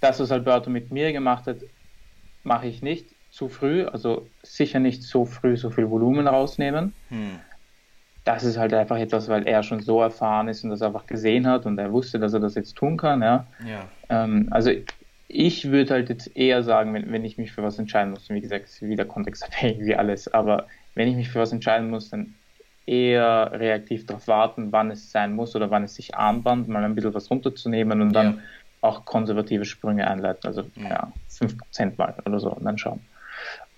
das, was Alberto mit mir gemacht hat, mache ich nicht zu früh. Also sicher nicht so früh so viel Volumen rausnehmen. Hm das ist halt einfach etwas, weil er schon so erfahren ist und das einfach gesehen hat und er wusste, dass er das jetzt tun kann. Ja. ja. Ähm, also ich würde halt jetzt eher sagen, wenn, wenn ich mich für was entscheiden muss, wie gesagt, ist wieder kontextabhängig wie alles, aber wenn ich mich für was entscheiden muss, dann eher reaktiv darauf warten, wann es sein muss oder wann es sich anbahnt, mal ein bisschen was runterzunehmen und dann ja. auch konservative Sprünge einleiten, also ja. ja 5% mal oder so und dann schauen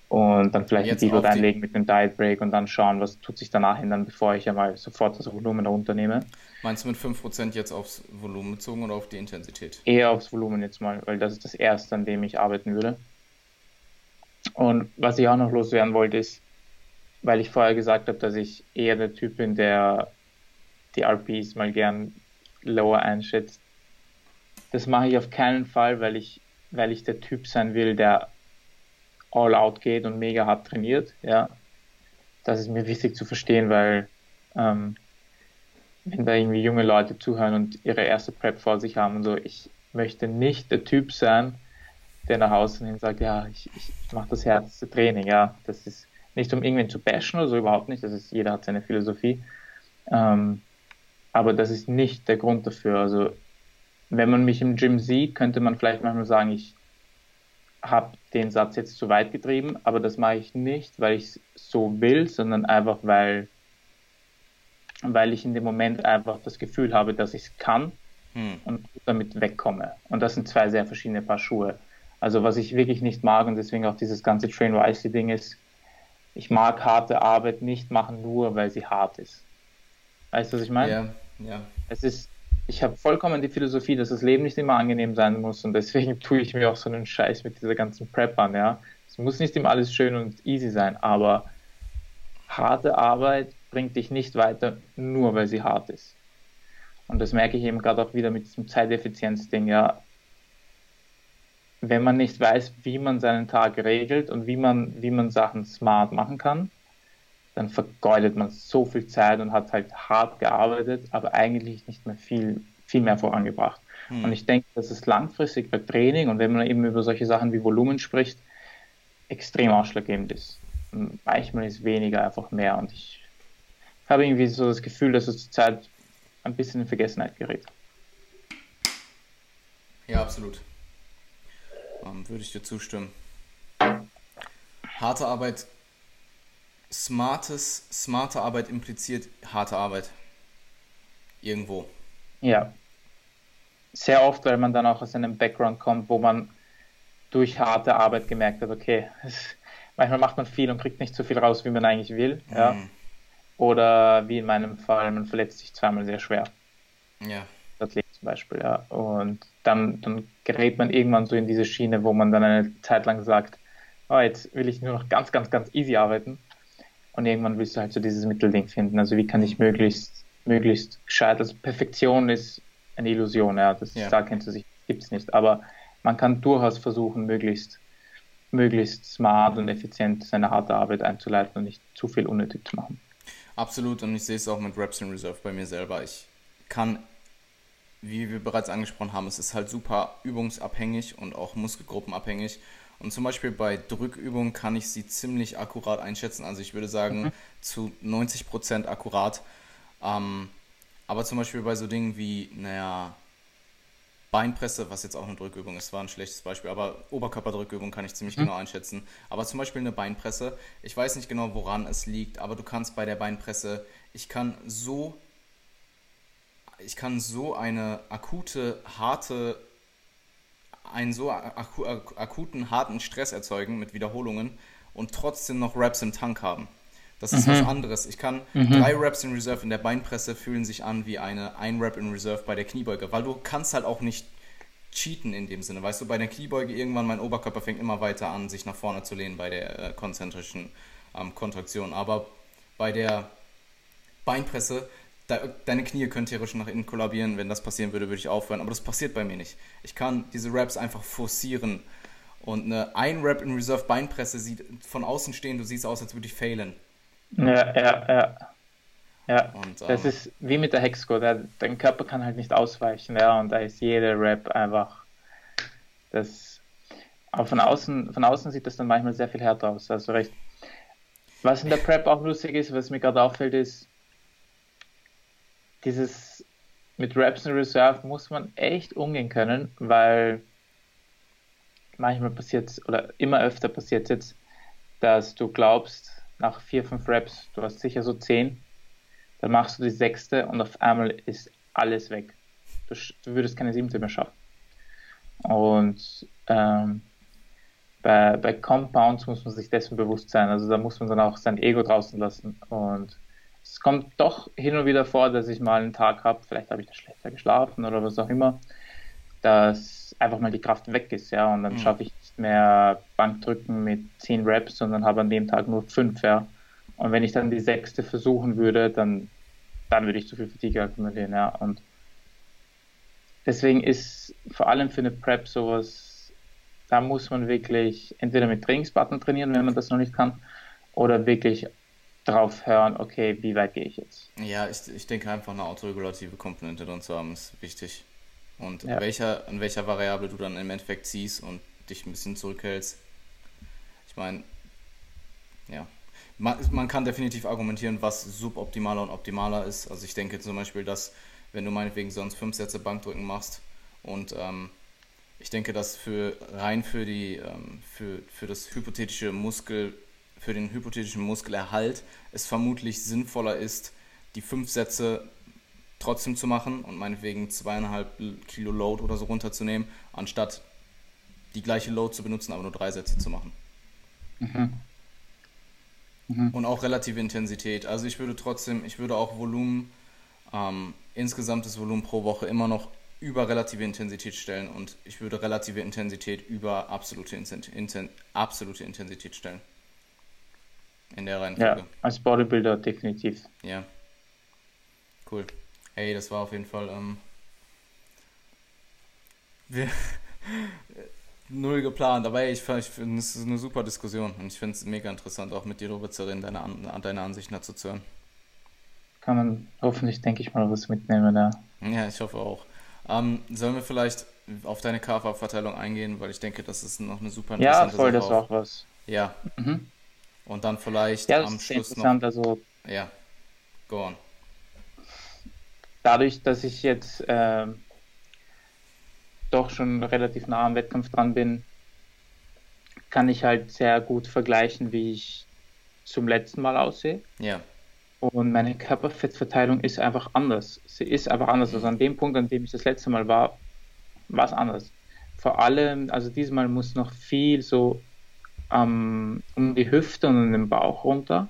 und dann vielleicht ein Video reinlegen mit einem Diet Break und dann schauen, was tut sich danach ändern, bevor ich einmal sofort das Volumen runternehme. Meinst du mit 5% jetzt aufs Volumen bezogen oder auf die Intensität? Eher aufs Volumen jetzt mal, weil das ist das erste, an dem ich arbeiten würde. Und was ich auch noch loswerden wollte, ist, weil ich vorher gesagt habe, dass ich eher der Typ bin, der die RPs mal gern lower einschätzt. Das mache ich auf keinen Fall, weil ich, weil ich der Typ sein will, der all out geht und mega hart trainiert. Ja, das ist mir wichtig zu verstehen, weil ähm, wenn da irgendwie junge Leute zuhören und ihre erste Prep vor sich haben und so, ich möchte nicht der Typ sein, der nach Hause hin sagt, ja, ich, ich mache das härteste Training, ja, das ist nicht um irgendwen zu bashen oder so, überhaupt nicht, das ist, jeder hat seine Philosophie, ähm, aber das ist nicht der Grund dafür, also wenn man mich im Gym sieht, könnte man vielleicht manchmal sagen, ich habe den Satz jetzt zu weit getrieben, aber das mache ich nicht, weil ich es so will, sondern einfach, weil, weil ich in dem Moment einfach das Gefühl habe, dass ich es kann hm. und damit wegkomme. Und das sind zwei sehr verschiedene Paar Schuhe. Also was ich wirklich nicht mag und deswegen auch dieses ganze Train Wisely Ding ist, ich mag harte Arbeit nicht machen, nur weil sie hart ist. Weißt du, was ich meine? Ja, ja. Es ist, ich habe vollkommen die Philosophie, dass das Leben nicht immer angenehm sein muss und deswegen <laughs> tue ich mir auch so einen Scheiß mit dieser ganzen Prep an, ja. Es muss nicht immer alles schön und easy sein, aber harte Arbeit bringt dich nicht weiter, nur weil sie hart ist. Und das merke ich eben gerade auch wieder mit diesem Zeiteffizienz-Ding, ja. Wenn man nicht weiß, wie man seinen Tag regelt und wie man, wie man Sachen smart machen kann, dann vergeudet man so viel Zeit und hat halt hart gearbeitet, aber eigentlich nicht mehr viel, viel mehr vorangebracht. Hm. Und ich denke, dass es langfristig bei Training und wenn man eben über solche Sachen wie Volumen spricht, extrem ausschlaggebend ist. Manchmal ist weniger einfach mehr und ich habe irgendwie so das Gefühl, dass es zur Zeit ein bisschen in Vergessenheit gerät. Ja, absolut. Ähm, würde ich dir zustimmen. Harte Arbeit smartes, smarte Arbeit impliziert harte Arbeit. Irgendwo. Ja. Sehr oft, weil man dann auch aus einem Background kommt, wo man durch harte Arbeit gemerkt hat, okay, <laughs> manchmal macht man viel und kriegt nicht so viel raus, wie man eigentlich will. Mhm. Ja. Oder wie in meinem Fall, man verletzt sich zweimal sehr schwer. Ja. Athlet zum Beispiel, ja. Und dann, dann gerät man irgendwann so in diese Schiene, wo man dann eine Zeit lang sagt, oh, jetzt will ich nur noch ganz, ganz, ganz easy arbeiten. Und irgendwann willst du halt so dieses Mittelding finden. Also wie kann ich möglichst, möglichst gescheit, also Perfektion ist eine Illusion, ja, das ja. da kennst du sich, gibt es nicht. Aber man kann durchaus versuchen, möglichst, möglichst smart und effizient seine harte Arbeit einzuleiten und nicht zu viel unnötig zu machen. Absolut, und ich sehe es auch mit Reps in Reserve bei mir selber. Ich kann, wie wir bereits angesprochen haben, es ist halt super übungsabhängig und auch muskelgruppenabhängig. Und zum Beispiel bei Drückübungen kann ich sie ziemlich akkurat einschätzen. Also ich würde sagen mhm. zu 90% akkurat. Ähm, aber zum Beispiel bei so Dingen wie, naja, Beinpresse, was jetzt auch eine Drückübung ist, war ein schlechtes Beispiel, aber Oberkörperdrückübung kann ich ziemlich mhm. genau einschätzen. Aber zum Beispiel eine Beinpresse, ich weiß nicht genau, woran es liegt, aber du kannst bei der Beinpresse, ich kann so, ich kann so eine akute, harte, einen so aku akuten, harten Stress erzeugen mit Wiederholungen und trotzdem noch Raps im Tank haben. Das ist mhm. was anderes. Ich kann mhm. drei Reps in Reserve in der Beinpresse fühlen sich an wie eine ein Rep in Reserve bei der Kniebeuge, weil du kannst halt auch nicht cheaten in dem Sinne. Weißt du, bei der Kniebeuge irgendwann mein Oberkörper fängt immer weiter an, sich nach vorne zu lehnen bei der äh, konzentrischen ähm, Kontraktion. Aber bei der Beinpresse, deine Knie können theoretisch nach innen kollabieren. Wenn das passieren würde, würde ich aufhören. Aber das passiert bei mir nicht. Ich kann diese Reps einfach forcieren. Und eine ein Rep in Reserve Beinpresse sieht von außen stehen, du siehst aus, als würde ich failen. Ja, ja, ja. Ja, und, das ähm, ist wie mit der Hexco, der, dein Körper kann halt nicht ausweichen, ja, und da ist jeder Rap einfach das. Aber von außen, von außen sieht das dann manchmal sehr viel härter aus, also recht. Was in der Prep auch lustig ist, was mir gerade auffällt, ist, dieses mit Raps in Reserve muss man echt umgehen können, weil manchmal passiert oder immer öfter passiert jetzt, dass du glaubst, nach vier, fünf Reps, du hast sicher so zehn, dann machst du die sechste und auf einmal ist alles weg. Du, du würdest keine siebte mehr schaffen. Und ähm, bei, bei Compounds muss man sich dessen bewusst sein. Also da muss man dann auch sein Ego draußen lassen. Und es kommt doch hin und wieder vor, dass ich mal einen Tag habe, vielleicht habe ich da schlechter geschlafen oder was auch immer, dass einfach mal die Kraft weg ist, ja, und dann mhm. schaffe ich nicht mehr Bankdrücken mit 10 Reps, sondern habe an dem Tag nur 5, ja. Und wenn ich dann die sechste versuchen würde, dann, dann würde ich zu viel Fatigue akkumulieren, ja. Und deswegen ist vor allem für eine Prep sowas, da muss man wirklich entweder mit Trainingspartnern trainieren, wenn man das noch nicht kann, oder wirklich drauf hören, okay, wie weit gehe ich jetzt? Ja, ich, ich denke einfach eine autoregulative Komponente drin zu haben, ist wichtig. Und ja. welcher, an welcher Variable du dann im Endeffekt ziehst und dich ein bisschen zurückhältst. Ich meine, ja. Man, man kann definitiv argumentieren, was suboptimaler und optimaler ist. Also ich denke zum Beispiel, dass wenn du meinetwegen sonst fünf Sätze Bankdrücken machst und ähm, ich denke, dass für rein für die ähm, für, für das hypothetische Muskel für den hypothetischen Muskelerhalt es vermutlich sinnvoller ist, die fünf Sätze trotzdem zu machen und meinetwegen zweieinhalb Kilo Load oder so runterzunehmen, anstatt die gleiche Load zu benutzen, aber nur drei Sätze zu machen. Mhm. Mhm. Und auch relative Intensität. Also ich würde trotzdem, ich würde auch Volumen, ähm, insgesamtes Volumen pro Woche immer noch über relative Intensität stellen und ich würde relative Intensität über absolute, Inten absolute Intensität stellen. In der Reihenfolge. Ja, als Bodybuilder definitiv. Ja. Cool. Hey, das war auf jeden Fall ähm, wir, <laughs> null geplant, aber hey, ich, ich finde, es ist eine super Diskussion und ich finde es mega interessant, auch mit dir darüber zu reden, deine, deine Ansichten dazu zu hören. Kann man hoffentlich, denke ich mal, was mitnehmen, ja. Ja, ich hoffe auch. Ähm, sollen wir vielleicht auf deine KV-Verteilung eingehen, weil ich denke, das ist noch eine super interessante Ja, voll, Sache das auch was. Ja. Mhm. Und dann vielleicht ja, am Schluss noch. Also, ja, go on dadurch, dass ich jetzt äh, doch schon relativ nah am Wettkampf dran bin, kann ich halt sehr gut vergleichen, wie ich zum letzten Mal aussehe. Ja. Und meine Körperfettverteilung ist einfach anders. Sie ist einfach anders. Also an dem Punkt, an dem ich das letzte Mal war, war es anders. Vor allem, also diesmal muss noch viel so ähm, um die Hüfte und um den Bauch runter.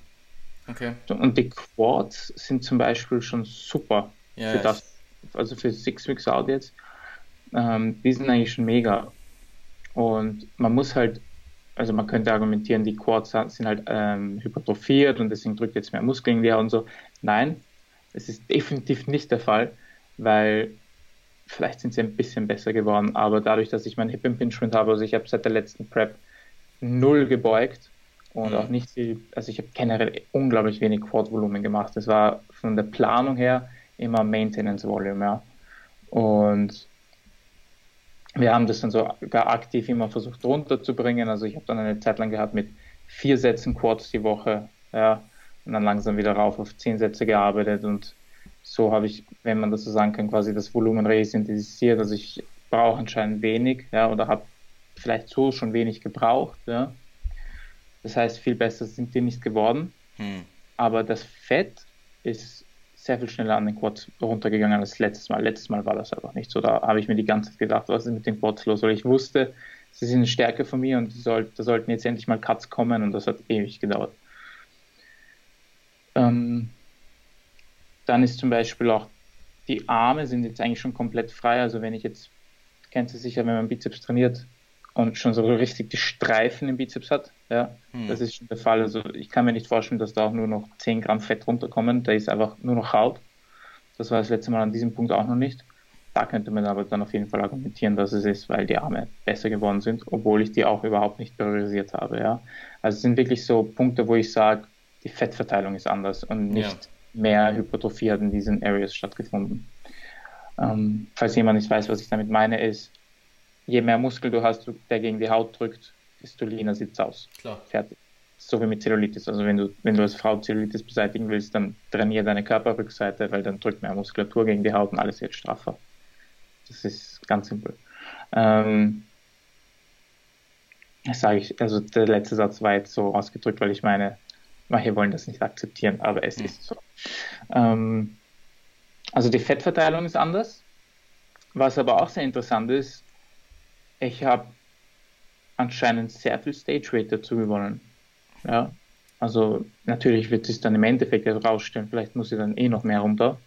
Okay. Und die Quads sind zum Beispiel schon super ja, für das, also für Six Weeks Out jetzt, ähm, die sind eigentlich schon mega. Und man muss halt, also man könnte argumentieren, die Quads sind halt ähm, hypertrophiert und deswegen drückt jetzt mehr Muskeln leer und so. Nein, es ist definitiv nicht der Fall, weil vielleicht sind sie ein bisschen besser geworden, aber dadurch, dass ich mein Hip Impingement habe, also ich habe seit der letzten Prep null gebeugt und mhm. auch nicht viel, also ich habe generell unglaublich wenig Quad-Volumen gemacht. Das war von der Planung her immer Maintenance Volume, ja. Und wir haben das dann so gar aktiv immer versucht runterzubringen. Also ich habe dann eine Zeit lang gehabt mit vier Sätzen Quads die Woche, ja, und dann langsam wieder rauf auf zehn Sätze gearbeitet und so habe ich, wenn man das so sagen kann, quasi das Volumen resynthetisiert. Also ich brauche anscheinend wenig, ja, oder habe vielleicht so schon wenig gebraucht, ja. Das heißt, viel besser sind die nicht geworden. Hm. Aber das Fett ist sehr viel schneller an den Quads runtergegangen als letztes Mal. Letztes Mal war das einfach nicht so. Da habe ich mir die ganze Zeit gedacht, was ist mit den Quads los? Weil ich wusste, sie sind eine Stärke von mir und soll, da sollten jetzt endlich mal Cuts kommen und das hat ewig gedauert. Ähm, dann ist zum Beispiel auch die Arme sind jetzt eigentlich schon komplett frei. Also wenn ich jetzt, kennst du sicher, wenn man Bizeps trainiert und schon so richtig die Streifen im Bizeps hat, ja, hm. das ist schon der Fall. Also ich kann mir nicht vorstellen, dass da auch nur noch 10 Gramm Fett runterkommen. Da ist einfach nur noch Haut. Das war das letzte Mal an diesem Punkt auch noch nicht. Da könnte man aber dann auf jeden Fall argumentieren, dass es ist, weil die Arme besser geworden sind, obwohl ich die auch überhaupt nicht priorisiert habe. Ja. Also es sind wirklich so Punkte, wo ich sage, die Fettverteilung ist anders und nicht ja. mehr Hypertrophie hat in diesen Areas stattgefunden. Ähm, falls jemand nicht weiß, was ich damit meine, ist, je mehr Muskel du hast, der gegen die Haut drückt, desto leaner sieht es aus. Klar. Fertig. So wie mit Zellulitis. Also wenn du, wenn du als Frau Zellulitis beseitigen willst, dann trainiere deine Körperrückseite, weil dann drückt mehr Muskulatur gegen die Haut und alles wird straffer. Das ist ganz simpel. Ähm, das sage ich, also der letzte Satz war jetzt so ausgedrückt, weil ich meine, manche wollen das nicht akzeptieren, aber es mhm. ist so. Ähm, also die Fettverteilung ist anders. Was aber auch sehr interessant ist, ich habe anscheinend sehr viel Stage Rate dazu gewonnen. Ja, also natürlich wird es dann im Endeffekt rausstellen, vielleicht muss ich dann eh noch mehr runter.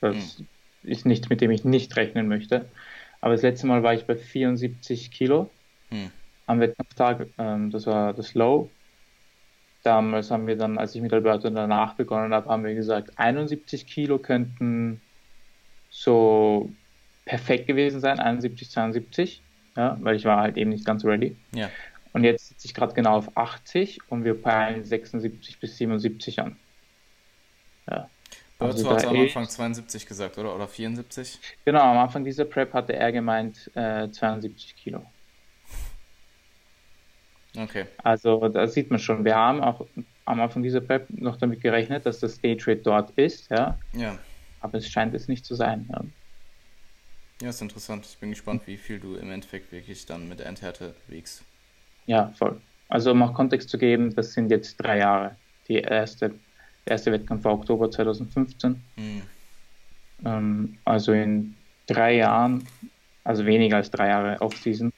Das mhm. ist nichts, mit dem ich nicht rechnen möchte. Aber das letzte Mal war ich bei 74 Kilo mhm. am Wettkampftag. Ähm, das war das Low. Damals haben wir dann, als ich mit Alberto danach begonnen habe, haben wir gesagt, 71 Kilo könnten so perfekt gewesen sein, 71, 72, ja, weil ich war halt eben nicht ganz ready. Ja. Und jetzt sitze ich gerade genau auf 80 und wir peilen 76 bis 77 an. Ja. Also du hast am Anfang 72 gesagt, oder? Oder 74? Genau, am Anfang dieser Prep hatte er gemeint äh, 72 Kilo. Okay. Also da sieht man schon, wir haben auch am Anfang dieser Prep noch damit gerechnet, dass das Stage Rate dort ist, ja. Ja. Aber es scheint es nicht zu sein. Ja. Ja, ist interessant. Ich bin gespannt, wie viel du im Endeffekt wirklich dann mit der Endhärte wiegst. Ja, voll. Also um auch Kontext zu geben, das sind jetzt drei Jahre. Die erste, der erste Wettkampf war Oktober 2015. Mhm. Ähm, also in drei Jahren, also weniger als drei Jahre Off-Season,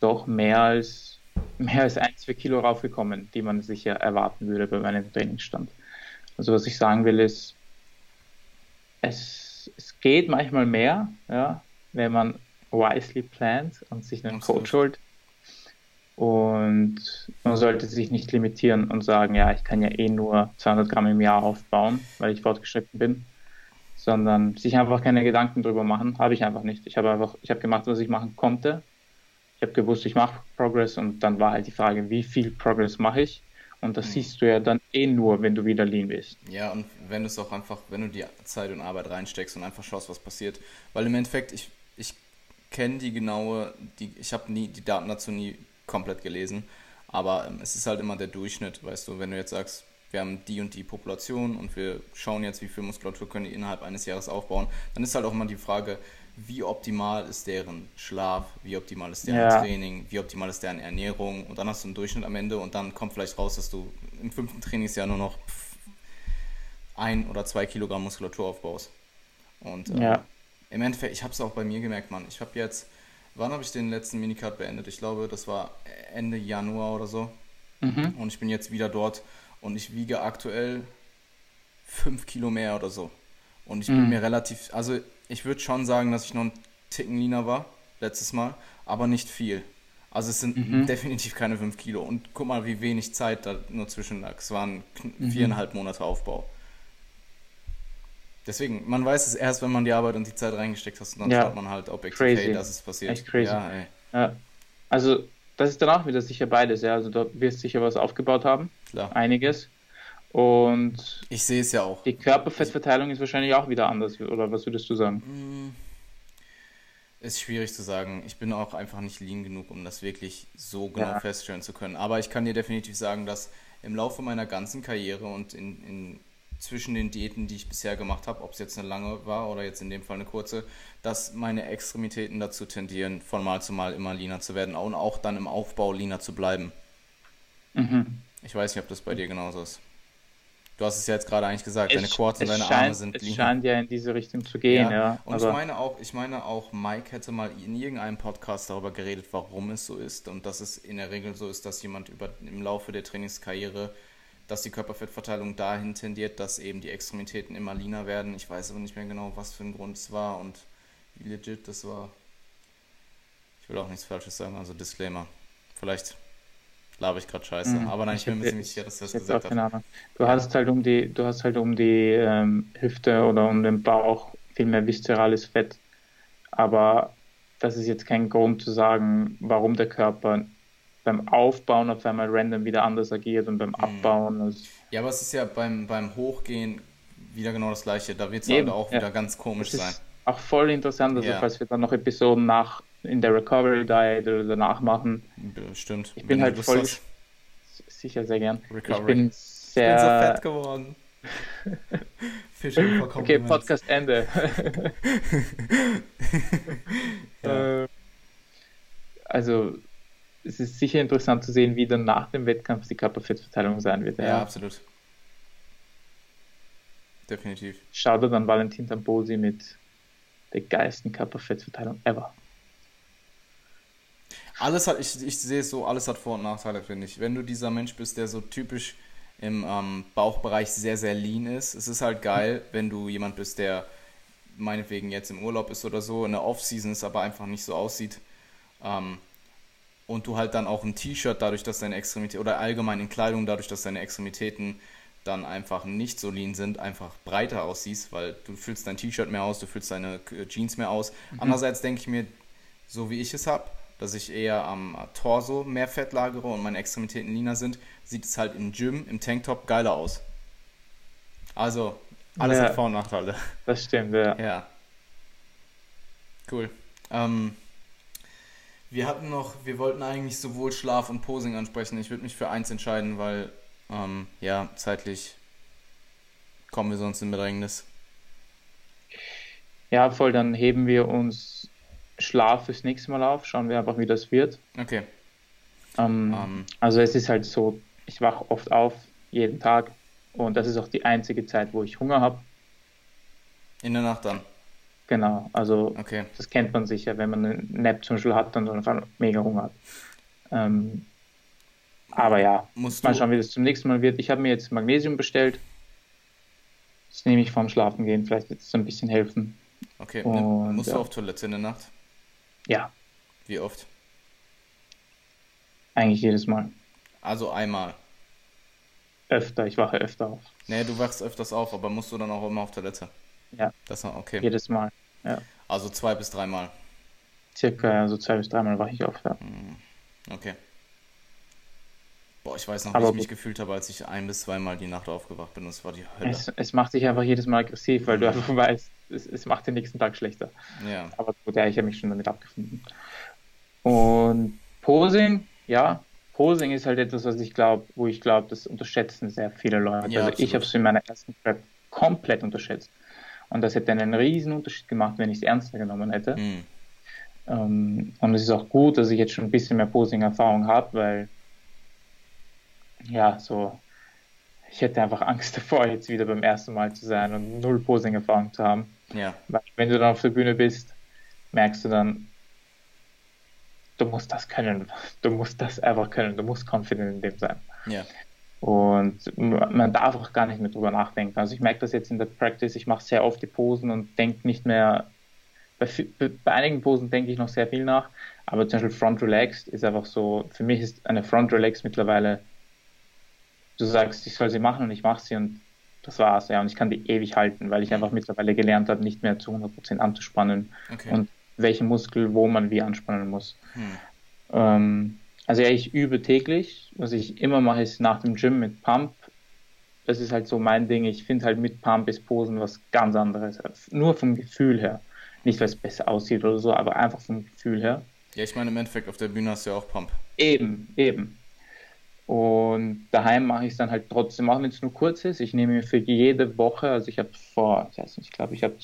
doch mehr als mehr als ein, zwei Kilo raufgekommen, die man sicher erwarten würde bei meinem Trainingsstand. Also was ich sagen will ist, es, es geht manchmal mehr, ja, wenn man wisely plant und sich einen Absolut. Coach holt. Und man sollte sich nicht limitieren und sagen, ja, ich kann ja eh nur 200 Gramm im Jahr aufbauen, weil ich fortgeschritten bin, sondern sich einfach keine Gedanken drüber machen, habe ich einfach nicht. Ich habe einfach, ich habe gemacht, was ich machen konnte. Ich habe gewusst, ich mache Progress und dann war halt die Frage, wie viel Progress mache ich? Und das mhm. siehst du ja dann eh nur, wenn du wieder lean bist. Ja, und wenn du es auch einfach, wenn du die Zeit und Arbeit reinsteckst und einfach schaust, was passiert. Weil im Endeffekt, ich, ich kenne die genaue, die, ich habe nie die Daten dazu nie komplett gelesen, aber ähm, es ist halt immer der Durchschnitt, weißt du, wenn du jetzt sagst, wir haben die und die Population und wir schauen jetzt, wie viel Muskulatur können die innerhalb eines Jahres aufbauen, dann ist halt auch immer die Frage, wie optimal ist deren Schlaf, wie optimal ist deren ja. Training, wie optimal ist deren Ernährung und dann hast du einen Durchschnitt am Ende und dann kommt vielleicht raus, dass du im fünften Trainingsjahr nur noch ein oder zwei Kilogramm Muskulatur aufbaust. Und ähm, ja. im Endeffekt, ich habe es auch bei mir gemerkt, Mann. Ich habe jetzt, wann habe ich den letzten Minicard beendet? Ich glaube, das war Ende Januar oder so. Mhm. Und ich bin jetzt wieder dort und ich wiege aktuell fünf Kilo mehr oder so. Und ich bin mhm. mir relativ, also ich würde schon sagen, dass ich noch ein Ticken leaner war letztes Mal, aber nicht viel. Also es sind mhm. definitiv keine 5 Kilo. Und guck mal, wie wenig Zeit da nur zwischen lag. Es waren mhm. viereinhalb Monate Aufbau. Deswegen, man weiß es erst, wenn man die Arbeit und die Zeit reingesteckt hat und dann ja. schaut man halt objektiv, crazy. hey, das ist passiert. Echt crazy. Ja, ja. Also, das ist dann auch wieder sicher beides, ja. Also, da wirst sicher was aufgebaut haben. Klar. Einiges. Und ich sehe es ja auch. Die Körperfettverteilung ist wahrscheinlich auch wieder anders, oder was würdest du sagen? Mm. Ist schwierig zu sagen. Ich bin auch einfach nicht lean genug, um das wirklich so genau ja. feststellen zu können. Aber ich kann dir definitiv sagen, dass im Laufe meiner ganzen Karriere und in, in zwischen den Diäten, die ich bisher gemacht habe, ob es jetzt eine lange war oder jetzt in dem Fall eine kurze, dass meine Extremitäten dazu tendieren, von Mal zu Mal immer leaner zu werden und auch dann im Aufbau leaner zu bleiben. Mhm. Ich weiß nicht, ob das bei dir genauso ist. Du hast es ja jetzt gerade eigentlich gesagt, es, deine Quads und deine scheint, Arme sind lean. Es scheint ja in diese Richtung zu gehen, ja. ja und ich meine auch, ich meine auch, Mike hätte mal in irgendeinem Podcast darüber geredet, warum es so ist und dass es in der Regel so ist, dass jemand über im Laufe der Trainingskarriere dass die Körperfettverteilung dahin tendiert, dass eben die Extremitäten immer leaner werden. Ich weiß aber nicht mehr genau, was für ein Grund es war und wie legit das war. Ich will auch nichts Falsches sagen, also Disclaimer. Vielleicht laber ich gerade scheiße, mhm. aber nein, ich, ich bin mir ziemlich sicher, dass das gesagt hat. Du hast halt um die, du hast halt um die ähm, Hüfte oder um den Bauch viel mehr viszerales Fett, aber das ist jetzt kein Grund zu sagen, warum der Körper beim Aufbauen auf einmal random wieder anders agiert und beim mhm. Abbauen. Ist ja, aber es ist ja beim, beim Hochgehen wieder genau das gleiche. Da wird es halt auch ja. wieder ganz komisch sein. Auch voll interessant, also ja. falls wir dann noch Episoden nach in der Recovery Diet oder danach machen. Stimmt. Ich bin halt voll sicher sehr gern. Recovery. Ich bin sehr ich bin so fett geworden. <laughs> okay, Podcast Ende. <laughs> ja. Äh, also es ist sicher interessant zu sehen, wie dann nach dem Wettkampf die Körperfettverteilung sein wird. Ja, ja. absolut. Definitiv. Schaut er dann Valentin Tamposi mit der geilsten Körperfettverteilung ever. Alles hat, ich, ich sehe es so, alles hat Vor- und Nachteile, finde ich. Wenn du dieser Mensch bist, der so typisch im ähm, Bauchbereich sehr, sehr lean ist, es ist halt geil, wenn du jemand bist, der meinetwegen jetzt im Urlaub ist oder so, in der Off-Season ist, aber einfach nicht so aussieht. Ähm, und du halt dann auch ein T-Shirt, dadurch, dass deine Extremitäten, oder allgemein in Kleidung, dadurch, dass deine Extremitäten dann einfach nicht so lean sind, einfach breiter aussiehst, weil du füllst dein T-Shirt mehr aus, du füllst deine Jeans mehr aus. Mhm. Andererseits denke ich mir, so wie ich es habe, dass ich eher am Torso mehr Fett lagere und meine Extremitäten leaner sind, sieht es halt im Gym, im Tanktop geiler aus. Also, alles ja, hat Vor- und Nachteile. Das stimmt, ja. Ja. Cool. Ähm, wir hatten noch, wir wollten eigentlich sowohl Schlaf und Posing ansprechen. Ich würde mich für eins entscheiden, weil, ähm, ja, zeitlich kommen wir sonst in Bedrängnis. Ja, voll, dann heben wir uns Schlaf fürs nächste Mal auf, schauen wir einfach, wie das wird. Okay. Ähm, um. Ähm. Also es ist halt so, ich wache oft auf, jeden Tag, und das ist auch die einzige Zeit, wo ich Hunger habe. In der Nacht dann? Genau, also okay. das kennt man sicher, wenn man einen Nap zum Beispiel hat und dann mega Hunger hat. Ähm, aber ja, Musst mal schauen, wie das zum nächsten Mal wird. Ich habe mir jetzt Magnesium bestellt. Das nehme ich vorm Schlafen gehen. Vielleicht wird es ein bisschen helfen. Okay, und, musst ja. du auf Toilette in der Nacht? Ja. Wie oft? Eigentlich jedes Mal. Also einmal? Öfter, ich wache öfter auf. Nee, du wachst öfters auf, aber musst du dann auch immer auf Toilette? Ja. Das war okay. Jedes Mal. Ja. Also zwei bis dreimal. Circa, also zwei bis dreimal wache ich auf, ja. Hm, okay. Boah, ich weiß noch, wie Aber ich mich gefühlt habe, als ich ein bis zweimal die Nacht aufgewacht bin. Das war die Hölle. Es, es macht dich einfach jedes Mal aggressiv, weil mhm. du einfach weißt, es, es, macht den nächsten Tag schlechter. Ja. Aber gut, ja, ich habe mich schon damit abgefunden. Und Posing, ja, Posing ist halt etwas, was ich glaube, wo ich glaube, das unterschätzen sehr viele Leute. Ja, also absolut. ich habe es in meiner ersten Prep komplett unterschätzt. Und das hätte einen riesen Unterschied gemacht, wenn ich es ernster genommen hätte. Mhm. Ähm, und es ist auch gut, dass ich jetzt schon ein bisschen mehr Posing-Erfahrung habe, weil ja, so ich hätte einfach Angst <laughs> davor, jetzt wieder beim ersten Mal zu sein und null Posing-Erfahrung zu haben. Ja. Wenn du dann auf der Bühne bist, merkst du dann, du musst das können, du musst das einfach können, du musst confident in dem sein. Ja. Und man darf auch gar nicht mehr drüber nachdenken. Also ich merke das jetzt in der Practice, ich mache sehr oft die Posen und denke nicht mehr, bei, bei einigen Posen denke ich noch sehr viel nach, aber zum Beispiel Front Relaxed ist einfach so, für mich ist eine Front Relax mittlerweile, du sagst, ich soll sie machen und ich mache sie und das war's, ja, und ich kann die ewig halten, weil ich einfach mittlerweile gelernt habe, nicht mehr zu 100% anzuspannen okay. und welche Muskel wo man wie anspannen muss. Hm. Ähm, also ja, ich übe täglich. Was ich immer mache, ist nach dem Gym mit Pump. Das ist halt so mein Ding. Ich finde halt mit Pump ist Posen was ganz anderes. Nur vom Gefühl her. Nicht, weil es besser aussieht oder so, aber einfach vom Gefühl her. Ja, ich meine, im Endeffekt auf der Bühne hast du ja auch Pump. Eben, eben. Und daheim mache ich es dann halt trotzdem, auch wenn es nur kurz ist. Ich nehme mir für jede Woche, also ich habe vor, ich weiß nicht, ich glaube, ich habe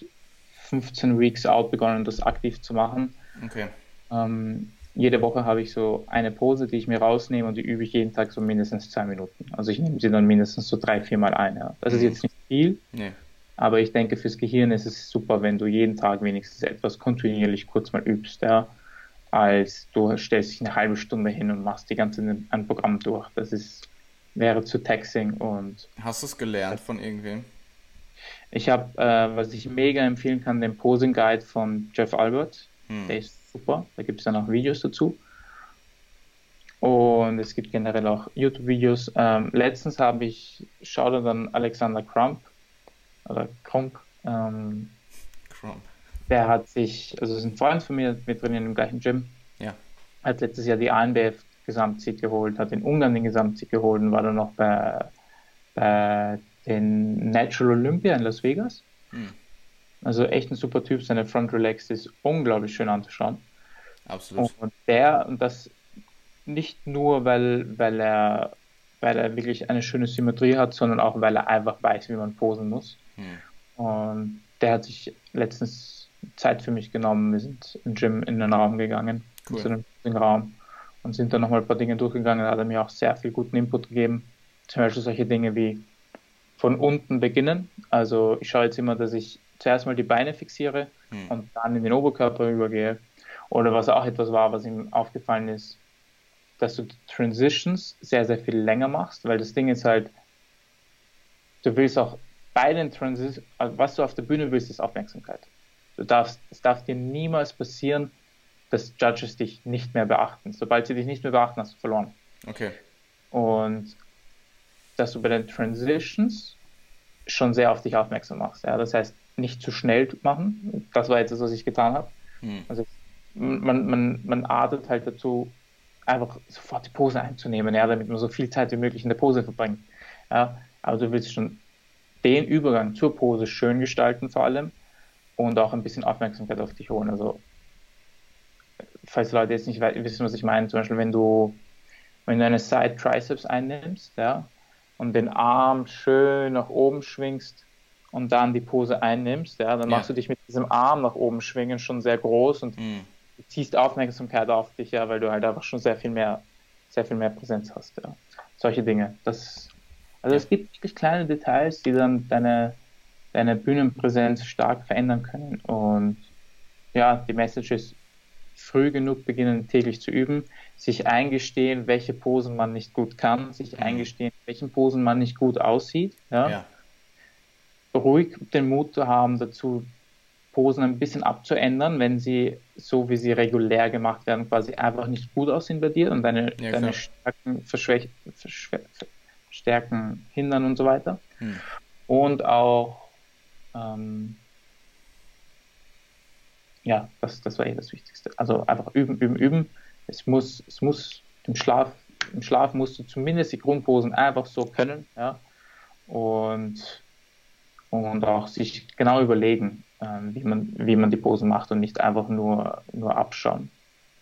15 Weeks out begonnen, das aktiv zu machen. Okay. Ähm, jede Woche habe ich so eine Pose, die ich mir rausnehme und die übe ich jeden Tag so mindestens zwei Minuten. Also ich nehme sie dann mindestens so drei, vier Mal ein. Ja. Das mhm. ist jetzt nicht viel, nee. aber ich denke, fürs Gehirn ist es super, wenn du jeden Tag wenigstens etwas kontinuierlich kurz mal übst. Ja als du stellst dich eine halbe Stunde hin und machst die ganze ein Programm durch. Das ist wäre zu taxing und. Hast du es gelernt von irgendwem? Ich habe, äh, was ich mega empfehlen kann, den Posing Guide von Jeff Albert. Hm. Der ist super. Da gibt es dann auch Videos dazu. Und es gibt generell auch YouTube-Videos. Ähm, letztens habe ich, schaute dann Alexander Crump oder Crump. Ähm, Crump der hat sich, also ist ein Freund von mir, wir trainieren im gleichen Gym. Ja. Hat letztes Jahr die ANBF Gesamtsieg geholt, hat in Ungarn den Gesamtsieg geholt und war dann noch bei, bei den Natural Olympia in Las Vegas. Hm. Also echt ein super Typ, seine Front Relax ist unglaublich schön anzuschauen. Absolut. Und der, und das nicht nur, weil, weil er weil er wirklich eine schöne Symmetrie hat, sondern auch, weil er einfach weiß, wie man posen muss. Hm. Und der hat sich letztens Zeit für mich genommen. Wir sind im Gym in den Raum gegangen, cool. zu dem Raum und sind dann nochmal ein paar Dinge durchgegangen. Da hat er mir auch sehr viel guten Input gegeben. Zum Beispiel solche Dinge wie von unten beginnen. Also ich schaue jetzt immer, dass ich zuerst mal die Beine fixiere hm. und dann in den Oberkörper übergehe. Oder was auch etwas war, was ihm aufgefallen ist, dass du Transitions sehr, sehr viel länger machst, weil das Ding ist halt, du willst auch bei den Transitions, also was du auf der Bühne willst, ist Aufmerksamkeit. Du darfst, es darf dir niemals passieren, dass Judges dich nicht mehr beachten. Sobald sie dich nicht mehr beachten, hast du verloren. Okay. Und dass du bei den Transitions schon sehr auf dich aufmerksam machst. Ja? Das heißt, nicht zu schnell machen. Das war jetzt das, was ich getan habe. Hm. Also man, man, man adelt halt dazu, einfach sofort die Pose einzunehmen, ja, damit man so viel Zeit wie möglich in der Pose verbringt. Ja? Aber du willst schon den Übergang zur Pose schön gestalten vor allem und auch ein bisschen Aufmerksamkeit auf dich holen. Also, falls Leute jetzt nicht wissen, was ich meine, zum Beispiel, wenn du, wenn du eine Side Triceps einnimmst, ja, und den Arm schön nach oben schwingst und dann die Pose einnimmst, ja, dann ja. machst du dich mit diesem Arm nach oben schwingen schon sehr groß und mhm. ziehst Aufmerksamkeit auf dich, ja, weil du halt einfach schon sehr viel mehr, sehr viel mehr Präsenz hast, ja. Solche Dinge. Das, also es gibt wirklich kleine Details, die dann deine, deine Bühnenpräsenz stark verändern können. Und ja, die Message ist, früh genug beginnen täglich zu üben, sich eingestehen, welche Posen man nicht gut kann, sich mhm. eingestehen, welchen Posen man nicht gut aussieht. Ja? ja. Ruhig den Mut zu haben, dazu Posen ein bisschen abzuändern, wenn sie so wie sie regulär gemacht werden, quasi einfach nicht gut aussehen bei dir und deine, ja, deine Stärken, Stärken hindern und so weiter. Hm. Und auch ähm, ja, das, das war eh das Wichtigste. Also einfach üben, üben, üben. Es muss, es muss im Schlaf, im Schlaf musst du zumindest die Grundposen einfach so können, ja. Und, und auch sich genau überlegen, ähm, wie, man, wie man die Posen macht und nicht einfach nur, nur abschauen,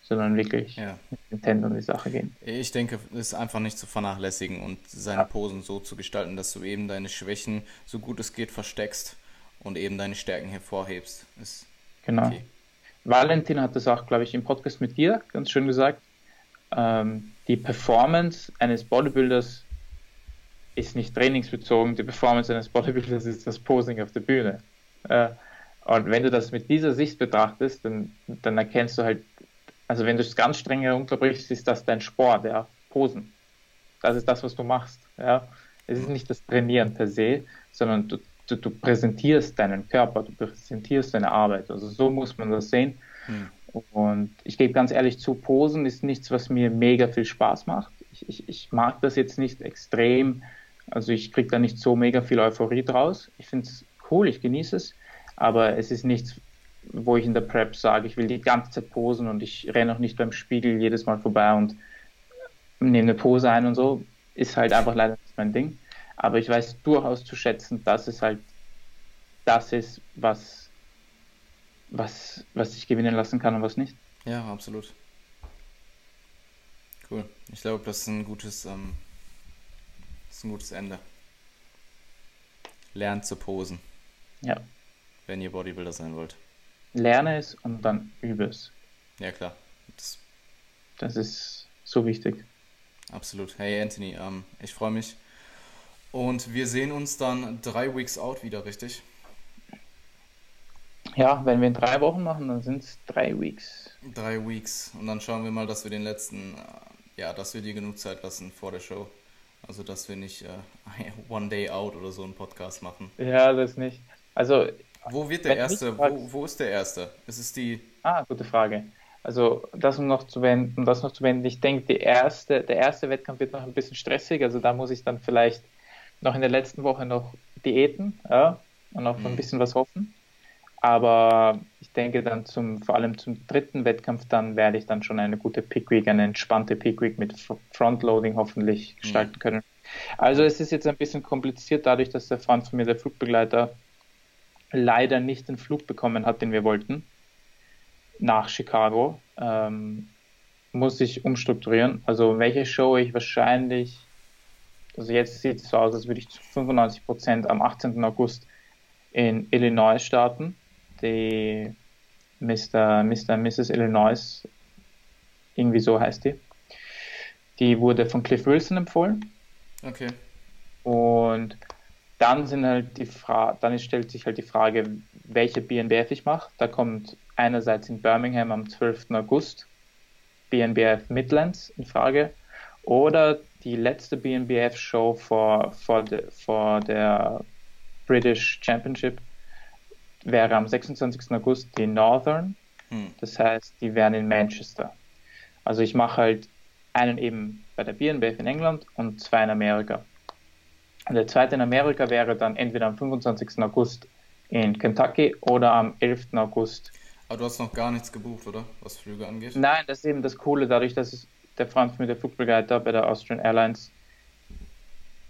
sondern wirklich ja. mit Intent um die Sache gehen. Ich denke, es ist einfach nicht zu vernachlässigen und seine ja. Posen so zu gestalten, dass du eben deine Schwächen so gut es geht versteckst und eben deine Stärken hervorhebst. Ist genau. Okay. Valentin hat das auch, glaube ich, im Podcast mit dir ganz schön gesagt. Ähm, die Performance eines Bodybuilders ist nicht trainingsbezogen. Die Performance eines Bodybuilders ist das Posing auf der Bühne. Äh, und wenn du das mit dieser Sicht betrachtest, dann, dann erkennst du halt, also wenn du es ganz streng herunterbrichst, ist das dein Sport, ja, Posen. Das ist das, was du machst. Ja. Es ist nicht das Trainieren per se, sondern du, du, du, präsentierst deinen Körper, du präsentierst deine Arbeit. Also so muss man das sehen. Hm. Und ich gebe ganz ehrlich zu, Posen ist nichts, was mir mega viel Spaß macht. Ich, ich, ich mag das jetzt nicht extrem. Also ich kriege da nicht so mega viel Euphorie draus. Ich finde es cool, ich genieße es. Aber es ist nichts, wo ich in der Prep sage, ich will die ganze Zeit posen und ich renne auch nicht beim Spiegel jedes Mal vorbei und nehme eine Pose ein und so. Ist halt einfach leider nicht mein Ding. Aber ich weiß durchaus zu schätzen, dass es halt das ist, was, was, was sich gewinnen lassen kann und was nicht. Ja, absolut. Cool. Ich glaube, das ist ein gutes, ähm, das ist ein gutes Ende. Lernt zu posen. Ja. Wenn ihr Bodybuilder sein wollt. Lerne es und dann übe es. Ja, klar. Das, das ist so wichtig. Absolut. Hey Anthony, ähm, ich freue mich. Und wir sehen uns dann drei Weeks out wieder, richtig? Ja, wenn wir in drei Wochen machen, dann sind es drei Weeks. Drei Weeks. Und dann schauen wir mal, dass wir den letzten, äh, ja, dass wir dir genug Zeit lassen vor der Show. Also, dass wir nicht äh, <laughs> One Day Out oder so einen Podcast machen. Ja, das nicht. Also. Wo wird der erste? Wo, wo ist der erste? Ist es die. Ah, gute Frage. Also das um noch zu wenden, das noch zu wenden. Ich denke, die erste, der erste Wettkampf wird noch ein bisschen stressig. Also da muss ich dann vielleicht noch in der letzten Woche noch Diäten, ja, und noch mhm. ein bisschen was hoffen. Aber ich denke dann zum, vor allem zum dritten Wettkampf, dann werde ich dann schon eine gute Pick Week, eine entspannte Pick Week mit Frontloading hoffentlich mhm. gestalten können. Also es ist jetzt ein bisschen kompliziert, dadurch, dass der Freund von mir, der Flugbegleiter, leider nicht den Flug bekommen hat, den wir wollten, nach Chicago. Ähm, muss ich umstrukturieren. Also welche Show ich wahrscheinlich, also jetzt sieht es so aus, als würde ich zu 95 Prozent am 18. August in Illinois starten die Mr. Mr. Mrs. Illinois, irgendwie so heißt die. Die wurde von Cliff Wilson empfohlen. Okay. Und dann sind halt die Fra dann stellt sich halt die Frage, welche BNBF ich mache. Da kommt einerseits in Birmingham am 12. August BNBF Midlands in Frage oder die letzte BNBF Show vor, vor, de, vor der British Championship wäre am 26. August die Northern. Hm. Das heißt, die wären in Manchester. Also ich mache halt einen eben bei der BNBF in England und zwei in Amerika. Und der zweite in Amerika wäre dann entweder am 25. August in Kentucky oder am 11. August. Aber du hast noch gar nichts gebucht, oder? Was Flüge angeht? Nein, das ist eben das Coole, dadurch, dass es der Franz mit der Flugbegleiter bei der Austrian Airlines,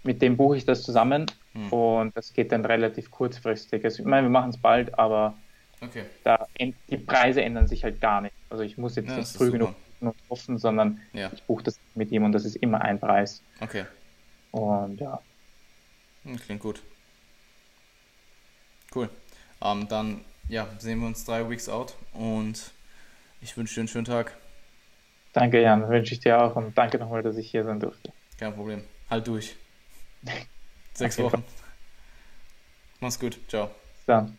mit dem buche ich das zusammen hm. Und das geht dann relativ kurzfristig. Also, ich meine, wir machen es bald, aber okay. da, die Preise ändern sich halt gar nicht. Also ich muss jetzt ja, nicht früh genug offen, sondern ja. ich buche das mit ihm und das ist immer ein Preis. Okay. Und ja. Hm, klingt gut. Cool. Um, ähm, dann ja, sehen wir uns drei Weeks out und ich wünsche dir einen schönen Tag. Danke, Jan, wünsche ich dir auch und danke nochmal, dass ich hier sein durfte. Kein Problem. Halt durch. <laughs> Sechs. Wochen. Mach's gut. Ciao. Dann.